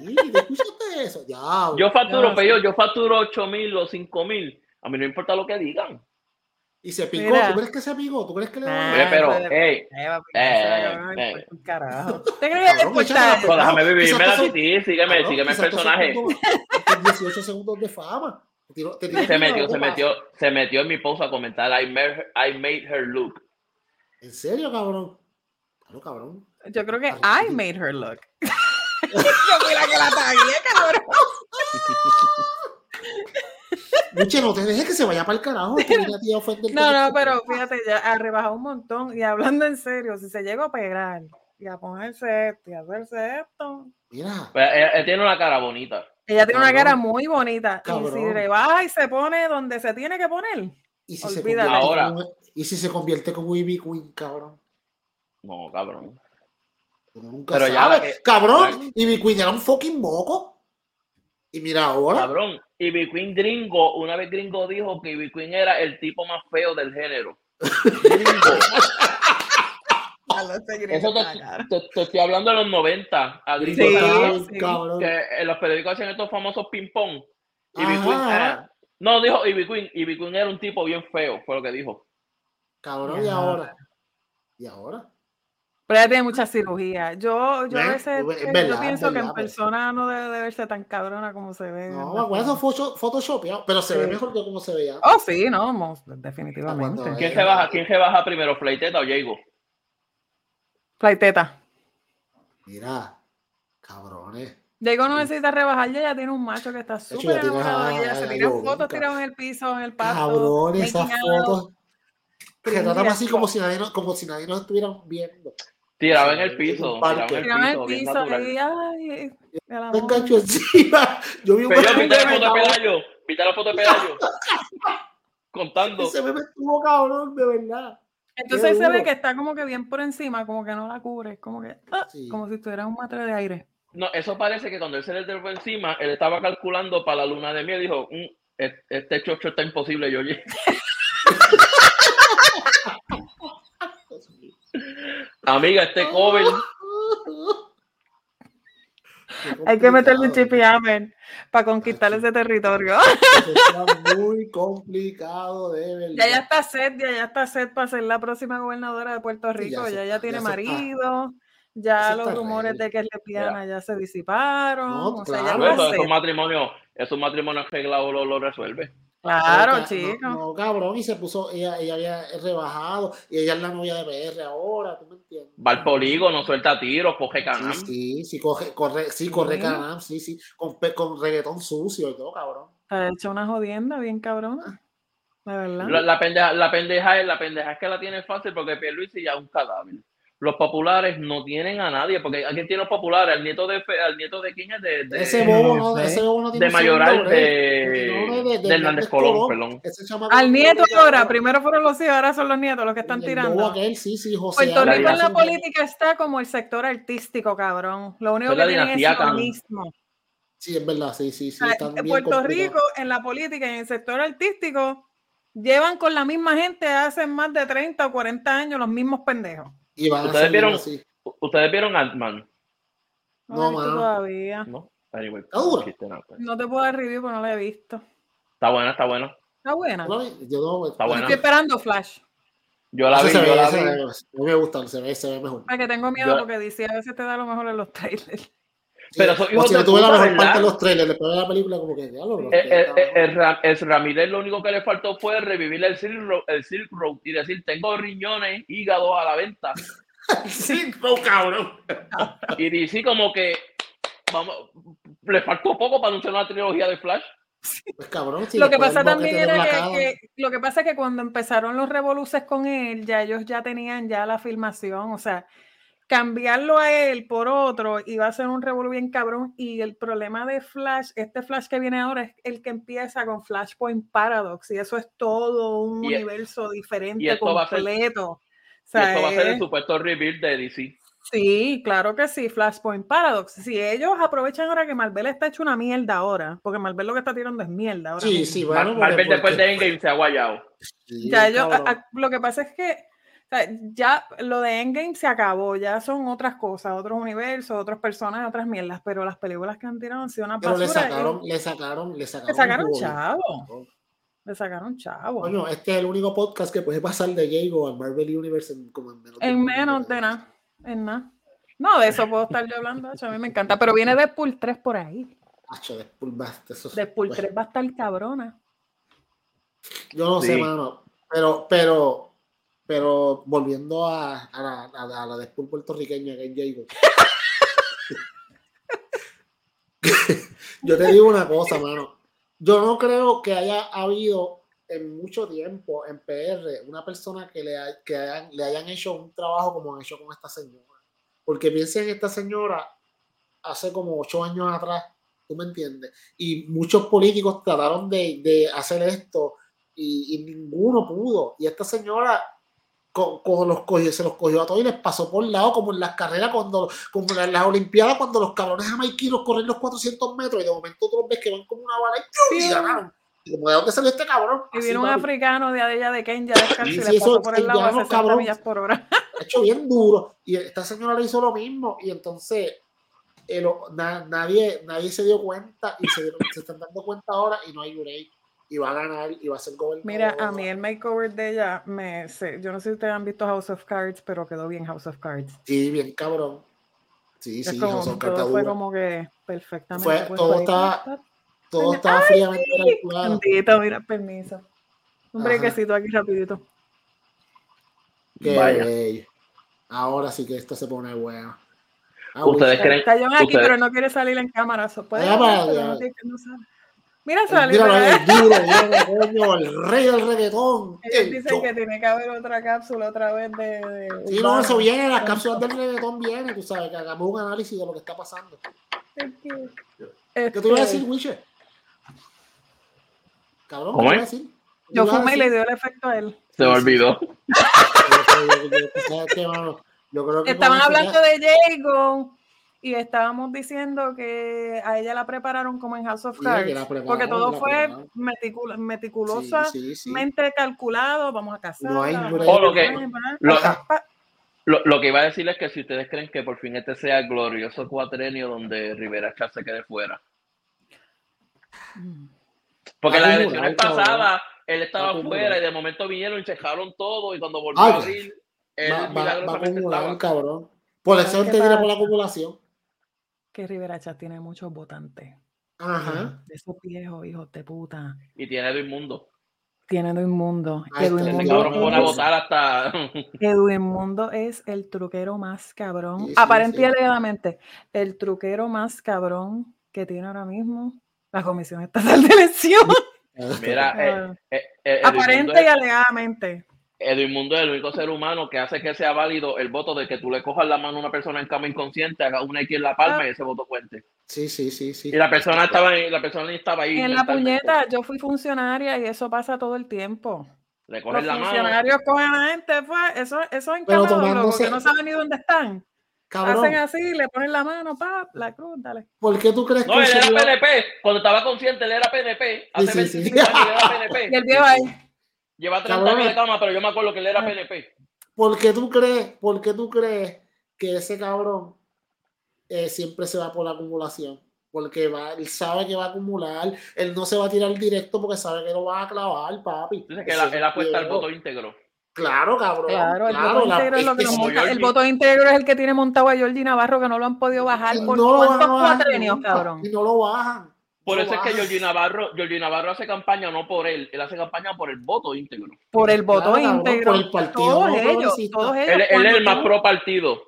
Sí, ¿te escuchaste eso? Diablo. Yo facturo, pero yo, yo facturo 8 mil o 5 mil. A mí no importa lo que digan. Y se picó. Mira. ¿Tú crees que se picó? ¿Tú crees que le va Oye, pero, hey, Eh, Eh, eso eh, no me eh. importa un carajo. ¿Te crees que le importa eso? la- pues déjame vivirme la titi, sígueme, Cabrón, sígueme el quizás tú personaje. segundos- estos 18 segundos de fama. Te tiró- te tiró Se una metió, se bomba. metió, se metió en mi post a comentar, I made her, I made her look. ¿En serio, cabrón? Claro, cabrón. Yo creo que I made her look. Yo fui la que la tagué, cabrón. Luche, no te dejes que se vaya para el carajo. No, no, pero fíjate, ya ha rebajado un montón. Y hablando en serio, si se llega a pegar y a ponerse esto y a hacerse esto, Mira, Pues, él, él tiene una cara bonita. ella tiene una cara muy bonita. Y si rebaja y se pone donde se tiene que poner, ¿y si, se convierte Ahora. como un- ¿y si se convierte como Ivy Queen, cabrón? No, cabrón. Nunca Pero ya que- cabrón, Ivy Queen era un fucking moco. Y mira ahora. Cabrón, Ivy Queen gringo, una vez gringo dijo que Ivy Queen era el tipo más feo del género. Gringo. Eso te, te- te estoy hablando de los 90. A gringo Sí, salió sí. cabrón. que en los periódicos hacen estos famosos ping-pong. No, dijo Ivy Queen. Ivy Queen era un tipo bien feo, fue lo que dijo. Cabrón, y ahora. ¿Y ahora? Pero ella tiene mucha cirugía. Yo, yo a veces Es yo verdad, pienso que en verdad, pero- persona no debe de verse tan cabrona como se ve. No, bueno, eso fue photo- photoshopeado, pero se ve mejor que como se veía. Oh, sí, no, mo- definitivamente. ¿Quién se baja, quién se baja primero, Fleiteta o Jago? Flaiteta. Mira, cabrones. Diego no necesita rebajar, ya ella tiene un macho que está súper enamorado ella. Se tiran fotos tirados en el piso, en el pasto. Cabrón, esas fotos. Que tratan as así como si, nadie, como si nadie nos estuviera viendo. Tirado en el en piso. Tirado en el piso, Me engancho encima. Yo vi un Pero yo, meme, ¿viste la foto de cabrón, Pelayo? ¿Viste la foto de Pelayo? Contando. Ese meme estuvo cabrón, de verdad. Entonces se ve que está como que bien por encima, como que no la cubre, como que, ah, Sí. como si estuviera en un matre de aire. No, eso parece que cuando él se le dio encima, él estaba calculando para la luna de miel y dijo, "Mm, es- este chocho está imposible, yo llegué". Amiga, este cover, Hay que meterle un chip y para conquistar ese territorio. Está muy complicado, de verdad. Ya ya está set, ya ya está set para ser la próxima gobernadora de Puerto Rico. ya Ya ya está- tiene ya marido, ya eso los rumores de que es lesbiana ya se disiparon. No, o sea, ya claro. esos matrimonios, esos matrimonios arreglados lo, lo resuelve. Claro, Oiga, chico. No, no, cabrón, y se puso, ella, ella había rebajado, y ella es la novia de PR ahora, ¿tú me entiendes? Va al polígono, suelta tiros, coge canam. Sí, sí, sí, coge, corre, sí, corre Sí. canam, sí, sí, con, pe- con reggaetón sucio y todo, cabrón. Ha hecho una jodienda bien cabrona. De verdad. La, la pendeja, la pendeja es, la pendeja es que la tiene fácil porque Pierluisi ya es un cadáver. Los populares no tienen a nadie, porque ¿a quién tiene los populares? Al nieto de Fe- al nieto de quién es de, de, Ese bobo no, ese bobo no tiene de mayoral break. de, de Hernández Colón, perdón. Ese chamaco Al nieto ahora, primero fueron los hijos, ahora son los nietos los que están El tirando. bobo aquel, sí, sí, José Puerto Rico en la política está como el sector artístico, cabrón. Lo único que tienen es Khan. mismo. Sí, es verdad, sí, sí, sí. Sea, están bien Puerto. Rico en la política y en el sector artístico llevan con la misma gente hace más de 30 o 40 años los mismos pendejos. Y van a ¿Ustedes seguir vieron? así. ¿Ustedes vieron Ant-Man? No, No, mano. todavía. ¿No? Anyway, Está chiste, no, pues. No te puedo dar review porque no la he visto. Está buena, está buena. Está buena. No, yo no, Está buena. Estoy esperando Flash. Yo la vi, yo ve, la vi. ve, a me gusta, se ve, se ve mejor. Porque tengo miedo Yo- porque dice a veces te da lo mejor en los trailers. Pero esos o hijos si de tuve la puta, mejor parte ¿verdad? de los trailers, después de la película, como que ya lo Eh, eh, eh, el Ra- el Ramírez lo único que le faltó fue revivir el Silk Road, el Silk Road y decir tengo riñones, hígado a la venta. Sí, no, cabrón. Y dice como que vamos, le faltó poco para anunciar una trilogía de Flash. Pues cabrón, sí, lo que después pasa también era que, que- lo que pasa es que cuando empezaron los revoluces con él, ya ellos ya tenían ya la filmación, o sea, cambiarlo a él por otro iba a ser un revolú bien cabrón y el problema de Flash, este Flash que viene ahora es el que empieza con Flashpoint Paradox y eso es todo un Y- e universo diferente esto va a ser- completo. Y esto va a ser el es- supuesto reveal de DC. Sí, claro que sí, Flashpoint Paradox. Si ellos aprovechan ahora que Marvel está hecho una mierda ahora, porque Marvel lo que está tirando es mierda ahora. Sí, sí, Mar- bueno. Marvel porque- después de Endgame se ha guayado. Sí, Ya ellos, a- a- lo que pasa es que sea, ya lo de Endgame se acabó, ya son otras cosas, otros universos, otros personajes, otras mierdas, pero las películas que han tirado han sido una Pero le basura. y sacaron, le sacaron, le sacaron. le sacaron chavo, le sacaron chavo. Coño, este es el único podcast que puede pasar de Jago al Marvel Universe en, como en menos de En un menos minuto. de nada, en nada. No, de eso puedo estar yo hablando, a mí me encanta, pero viene Deadpool 3 por ahí. Acho, Deadpool va- eso es- Deadpool pues, 3 va a estar cabrona. Yo no sé, mano. Pero, pero, pero volviendo a, la, a a la Deadpool puertorriqueña que es. Yo te digo una cosa, mano. Yo no creo que haya habido en mucho tiempo en PR una persona que le, hayan, le hayan hecho un trabajo como han hecho con esta señora. Porque piensen en esta señora hace como ocho años atrás, ¿tú me entiendes? Y muchos políticos trataron de, de hacer esto y, y ninguno pudo. Y esta señora co- co- los cogió, se los cogió a todos y les pasó por lado, como en las carreras, cuando, como en las Olimpiadas, cuando los cabrones jamaiquinos corren los 400 metros y de momento los ves que van como una bala y, Sí. ganaron. Y como de dónde salió este cabrón. Y vino un papi. africano de allá de Kenya descalzo Sí, y sí, le eso pasó por el lado a llano, 60 cabrón. millas por hora. ha hecho bien duro. Y esta señora le hizo lo mismo. Y entonces eh, lo- na- nadie, nadie se dio cuenta y se, se están dando cuenta ahora y no hay break. Y va a ganar y va a ser gobernador. Mira, a mí el makeover de ella, me, sé- yo no sé si ustedes han visto House of Cards, pero quedó bien House of Cards. Sí, bien cabrón. Sí, Es sí, como, House of todo Cards fue dura. como que perfectamente. Fue- puesto todo está- Todo Ay, estaba fríamente calculado. Bendito, mira, permiso. Un Ajá. brequecito aquí rapidito. Qué Vaya. bello. Ahora sí que esto se pone bueno. Ah, Ustedes creen- aquí, ustedes- pero no quiere salir en cámara. so puede Allá hablar, para pero allá. no no sabe. Mira, El- duro, coño, el rey del reggaetón. Ellos el dicen yo- que tiene que haber otra cápsula otra vez de. de Sí, no, eso viene, las cápsulas del reggaetón vienen, tú sabes, que hagamos un análisis de lo que está pasando. ¿Qué te iba a Este, decir, Wiche? Cabrón, ¿Cómo ¿qué te es? iba a decir? ¿Qué Yo fumé y le dio el efecto a él. Se me olvidó. Estaban hablando de Jago y estábamos diciendo que a ella la prepararon como en House of Sí, Cards. porque todo fue meticul- Sí, meticulosamente sí, sí. calculado. Vamos a casar. No hay vamos a- break. O lo que- lo- Pa- Lo, lo que iba a decir es que si ustedes creen que por fin este sea el glorioso cuatrenio donde Rivera Chat se quede fuera. Porque Ay, las elecciones ay, pasadas él estaba Va a fuera y de momento vinieron y checaron todo y cuando volvió Ay, a abrir, él Va, va, va a acumular, estaba. cabrón. Por ¿Sabes eso él te tira pasa? por la acumulación. Que Rivera Chat tiene muchos votantes. Ajá. De esos viejos hijos de puta. Y tiene Edwin Mundo. Tienen un mundo. Está, Edwin Ese Mundo cabrón es- votar hasta. Edwin Mundo es el truquero más cabrón. Sí, sí, Aparente y sí. alegadamente, el truquero más cabrón que tiene ahora mismo la Comisión Estatal de Elecciones. Mira, eh, Ah, eh, eh, Aparente y es- alegadamente. Edwin Mundo es el único ser humano que hace que sea válido el voto de que tú le cojas la mano a una persona en cama inconsciente, haga una X en la palma Ah. y ese voto cuente. Sí, sí, sí, sí. Y la persona estaba en- la persona estaba ahí. En la puñeta, yo fui funcionaria y eso pasa todo el tiempo. Le Los cogen la mano. funcionarios cogen a la gente, pues, eso, eso en Pero tomándose- que no saben ni dónde están. Cabrón, Hacen así, le ponen la mano, pa, la cruz, dale. ¿por qué tú crees No, que él era PNP. Cuando estaba consciente, él era PNP. Hace Sí, sí, sí. 25 años él era Y PNP. el viejo ahí. Lleva 30 Cabrón. años de cama, pero yo me acuerdo que él era Ah. PNP. ¿Por qué tú crees, por qué tú crees que ese cabrón eh, siempre se va por la acumulación? Porque va, él sabe que va a acumular, él no se va a tirar directo porque sabe que lo va a clavar, papi. Dice que él, él apuesta al viejo. voto íntegro. Claro, cabrón. Claro, el claro, voto la- íntegro es lo que es nos que monta. El Georgie- voto íntegro es el que tiene montado a Georgie Navarro, que no lo han podido bajar por no cuántos cuatrenios, cabrón. Y no lo bajan. Por eso es que. Georgie Navarro, Georgie Navarro hace campaña no por él, él hace campaña por el voto íntegro. Por el voto Claro, íntegro. por el partido todos no ellos, todos ellos. Él, él es el más tú- pro partido.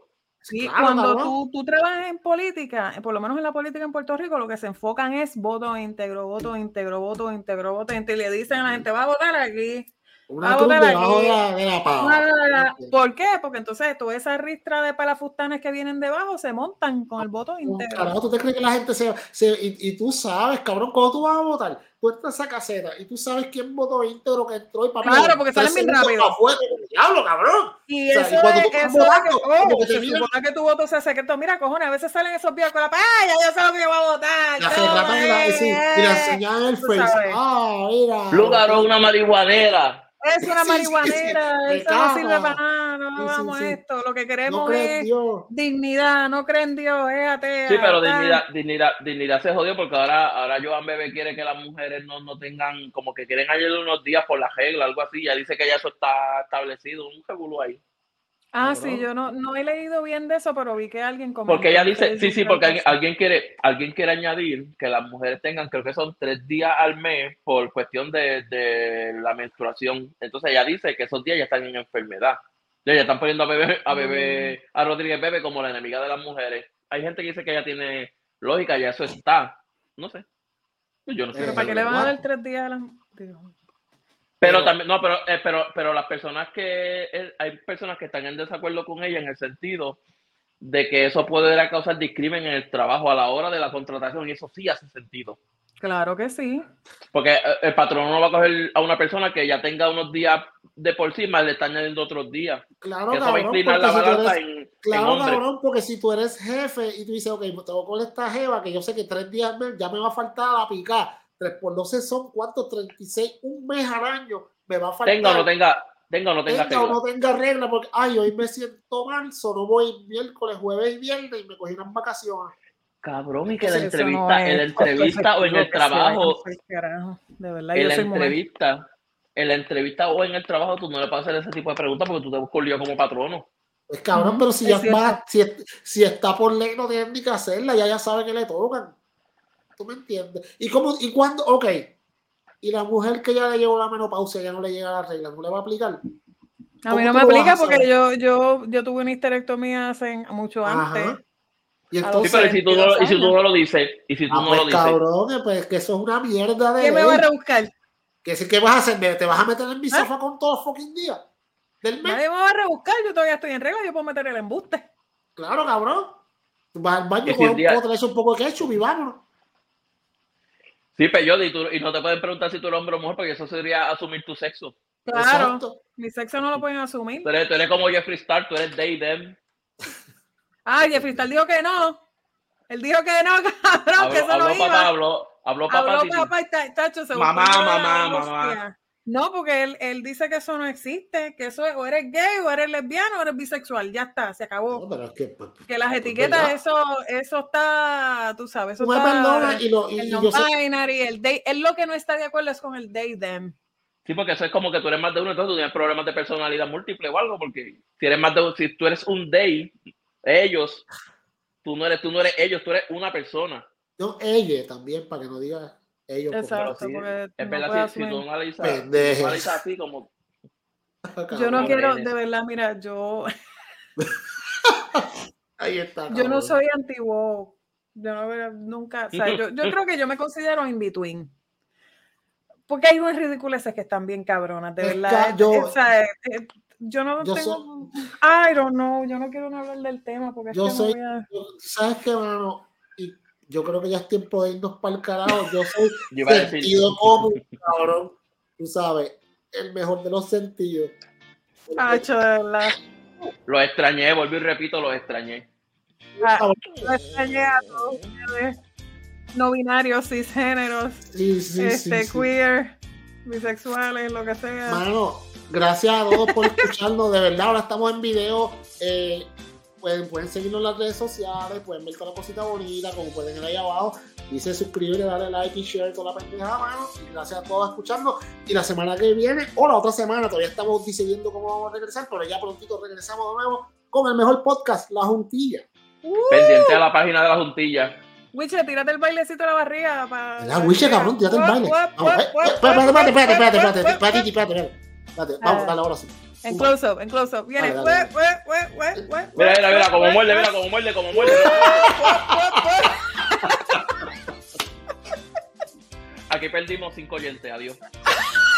Sí, Claro, cuando tú, tú trabajas en política, eh, por lo menos en la política en Puerto Rico, lo que se enfocan es voto íntegro, voto íntegro, voto íntegro, voto íntegro. Y le dicen a la gente, va a votar aquí. Una cruz debajo de la, de la pava. ¿Por qué? Porque entonces toda esa ristra de palafustanes que vienen debajo se montan con el voto íntegro. Carajo, ¿tú te crees que la gente se, se y, y tú sabes, cabrón, cuando tú vas a votar, tú entras a esa caseta y tú sabes quién votó íntegro que entró y papi. Claro, porque salen bien rápido. Afuera, diablo, cabrón. Y O sea, eso y cuando es, tú eso es votando, que, oh, se miran- supone que tu voto sea secreto. Mira, cojones, a veces salen esos videos con la ¡ay, ya yo sé lo que yo voy a votar! La eh, sí, y eh". en el. Ah, mira. Lugar una marihuanera. Es una Sí, marihuanera, sí, eso no sirve caga. para nada, no Sí, sí, vamos sí. a esto. Lo que queremos es Dios. dignidad, no creen en Dios, es atea. Sí, pero dignidad, dignidad, dignidad se jodió porque ahora, ahora Joan Bebé quiere que las mujeres no, no tengan, como que quieren ayer unos días por la regla, algo así. Ya dice que ya eso está establecido, un revolú ahí. Ah, sí, yo no, no he leído bien de eso, pero vi que alguien comentó. Porque ella dice, sí, sí, porque alguien, quiere, alguien quiere añadir que las mujeres tengan, creo que son tres días al mes por cuestión de, de la menstruación. Entonces ella dice que esos días ya están en enfermedad. Ya están poniendo a bebé, a bebé, a Rodríguez Bebe como la enemiga de las mujeres. Hay gente que dice que ella tiene lógica, ya eso está. No sé. Yo no sé. Pero ¿Para qué le van a dar tres días a las... digo, Pero Pero- también, no, pero, eh, pero, pero las personas que, eh, hay personas que están en desacuerdo con ella en el sentido de que eso puede causar discrimen en el trabajo a la hora de la contratación y eso sí hace sentido. Claro que sí. Porque eh, el patrón no va a coger a una persona que ya tenga unos días de por sí, más le está añadiendo otros días. Claro, Que cabrón. inclinar la porque si tú balanza eres- en, en Claro, cabrón, porque si tú eres jefe y tú dices, ok, tengo con esta jeva que yo sé que tres días al mes ya me va a faltar la picar. Tres por 12 son cuántos, 36, un mes al año me va a faltar. Tenga o no tenga, tenga o no tenga tenga o regla. no tenga regla, porque ay, hoy me siento mal, solo voy miércoles, jueves y viernes y me cogí unas vacaciones. Cabrón, y que la no entrevista, en la entrevista o en el trabajo, no sé, carajo. De verdad, en yo la soy entrevista, en la entrevista o en el trabajo, tú no le puedes hacer ese tipo de preguntas porque tú te buscas un lío como patrono. Pues cabrón, pero si es ya cierto. va, si, si está por ley no tienen ni que hacerla, ya ya sabe que le tocan. ¿Tú me entiendes? ¿Y cómo, y cuándo? Ok. Y la mujer que ya le llegó la menopausia, ya no le llega la regla, ¿no le va a aplicar? A mí ¿Cómo no me aplica porque yo, yo, yo tuve una histerectomía hace mucho Ajá. antes. Y los Sí, entonces, pero ¿y si tú no, 22 y si tú no lo dices, y si tú ah, no pues lo dices, cabrón, que, pues, que eso es una mierda de ¿Qué me va a rebuscar? Si, ¿Qué vas a hacer? ¿Me- ¿Te vas a meter en mi ¿Ah? sofá con todos los fucking días? Del mes. Nadie me va a rebuscar, yo todavía estoy en regla, yo puedo meter el embuste. Claro, cabrón. Tú vas al baño, coges un día- echas un poco de ketchup y vámonos. sí, pero yo, y, tú- y no te pueden preguntar si tú eres hombre o mujer porque eso sería asumir tu sexo. Claro, Exacto. mi sexo no lo pueden asumir. Tú eres, tú eres como Jeffree Star, tú eres they, them. Ay, Jeffrey Star dijo que no. Él dijo que no, cabrón, que Habló, eso no habló iba. papá, habló, habló papá. Habló papá y ta- tacho, se Mamá, mamá, mamá. No, porque él, él dice que eso no existe, que eso es, o eres gay, o eres lesbiano, o eres bisexual, ya está, se acabó. No, pero es que, pues, Que las pues, etiquetas, eso, eso está, tú sabes, eso está, y, lo, y, el non-binary, el they, él lo que no está de acuerdo es con el they, them. Sí, porque eso es como que tú eres más de uno, entonces tú tienes problemas de personalidad múltiple o algo, porque si eres más de uno, si tú eres un they, ellos, tú no eres, tú no eres ellos, tú eres una persona. No, ella también, para que no diga ellos. porque- Exacto, porque Es no verdad, si, si tú asumir. analizas, analizas así como Yo no quiero, de verdad, mira, yo, Ahí está. yo no soy anti-woke. Yo no nunca, o sea, yo, yo creo que yo me considero in between. Porque hay unas ridiculeces que están bien cabronas, de Es verdad. ca- yo- o sea, eh, eh, yo no yo tengo. I don't know, yo no quiero ni hablar del tema porque es que soy- voy a- ¿Sabes qué, mano? Y yo creo que ya es tiempo de irnos para el carajo. Yo soy yo sentido común, cabrón. Tú sabes, el mejor de los sentidos. Hacho, de verdad. lo extrañé, vuelvo y repito, lo extrañé. Ah, yo extrañé a todos ustedes, no binarios, cisgéneros, Sí, sí, este, sí, sí. queer, bisexuales, lo que sea. Mano, gracias a todos por escucharnos. De verdad, ahora estamos en video. Eh, pueden, pueden seguirnos en las redes sociales, pueden ver toda la cosita bonita, como pueden ver ahí abajo. Dice suscribirle, darle like y share toda la pendeja, mano. Y gracias a todos escuchando. Y la semana que viene, o la otra semana, todavía estamos decidiendo cómo vamos a regresar, pero ya prontito regresamos de nuevo con el mejor podcast, La Juntilla. Pendiente a la página de la juntilla. Wiche, tírate el bailecito a la barriga. para La Wiche, cabrón, tírate el baile. Eh, espérate, espérate, espérate, espérate, espérate, espérate, espérate, Vamos, dale ahora sí. En close up, en close up. Viene. Mira, mira, mira, como muerde, mira, como muerde, como muerde. Aquí perdimos cinco oyentes, adiós.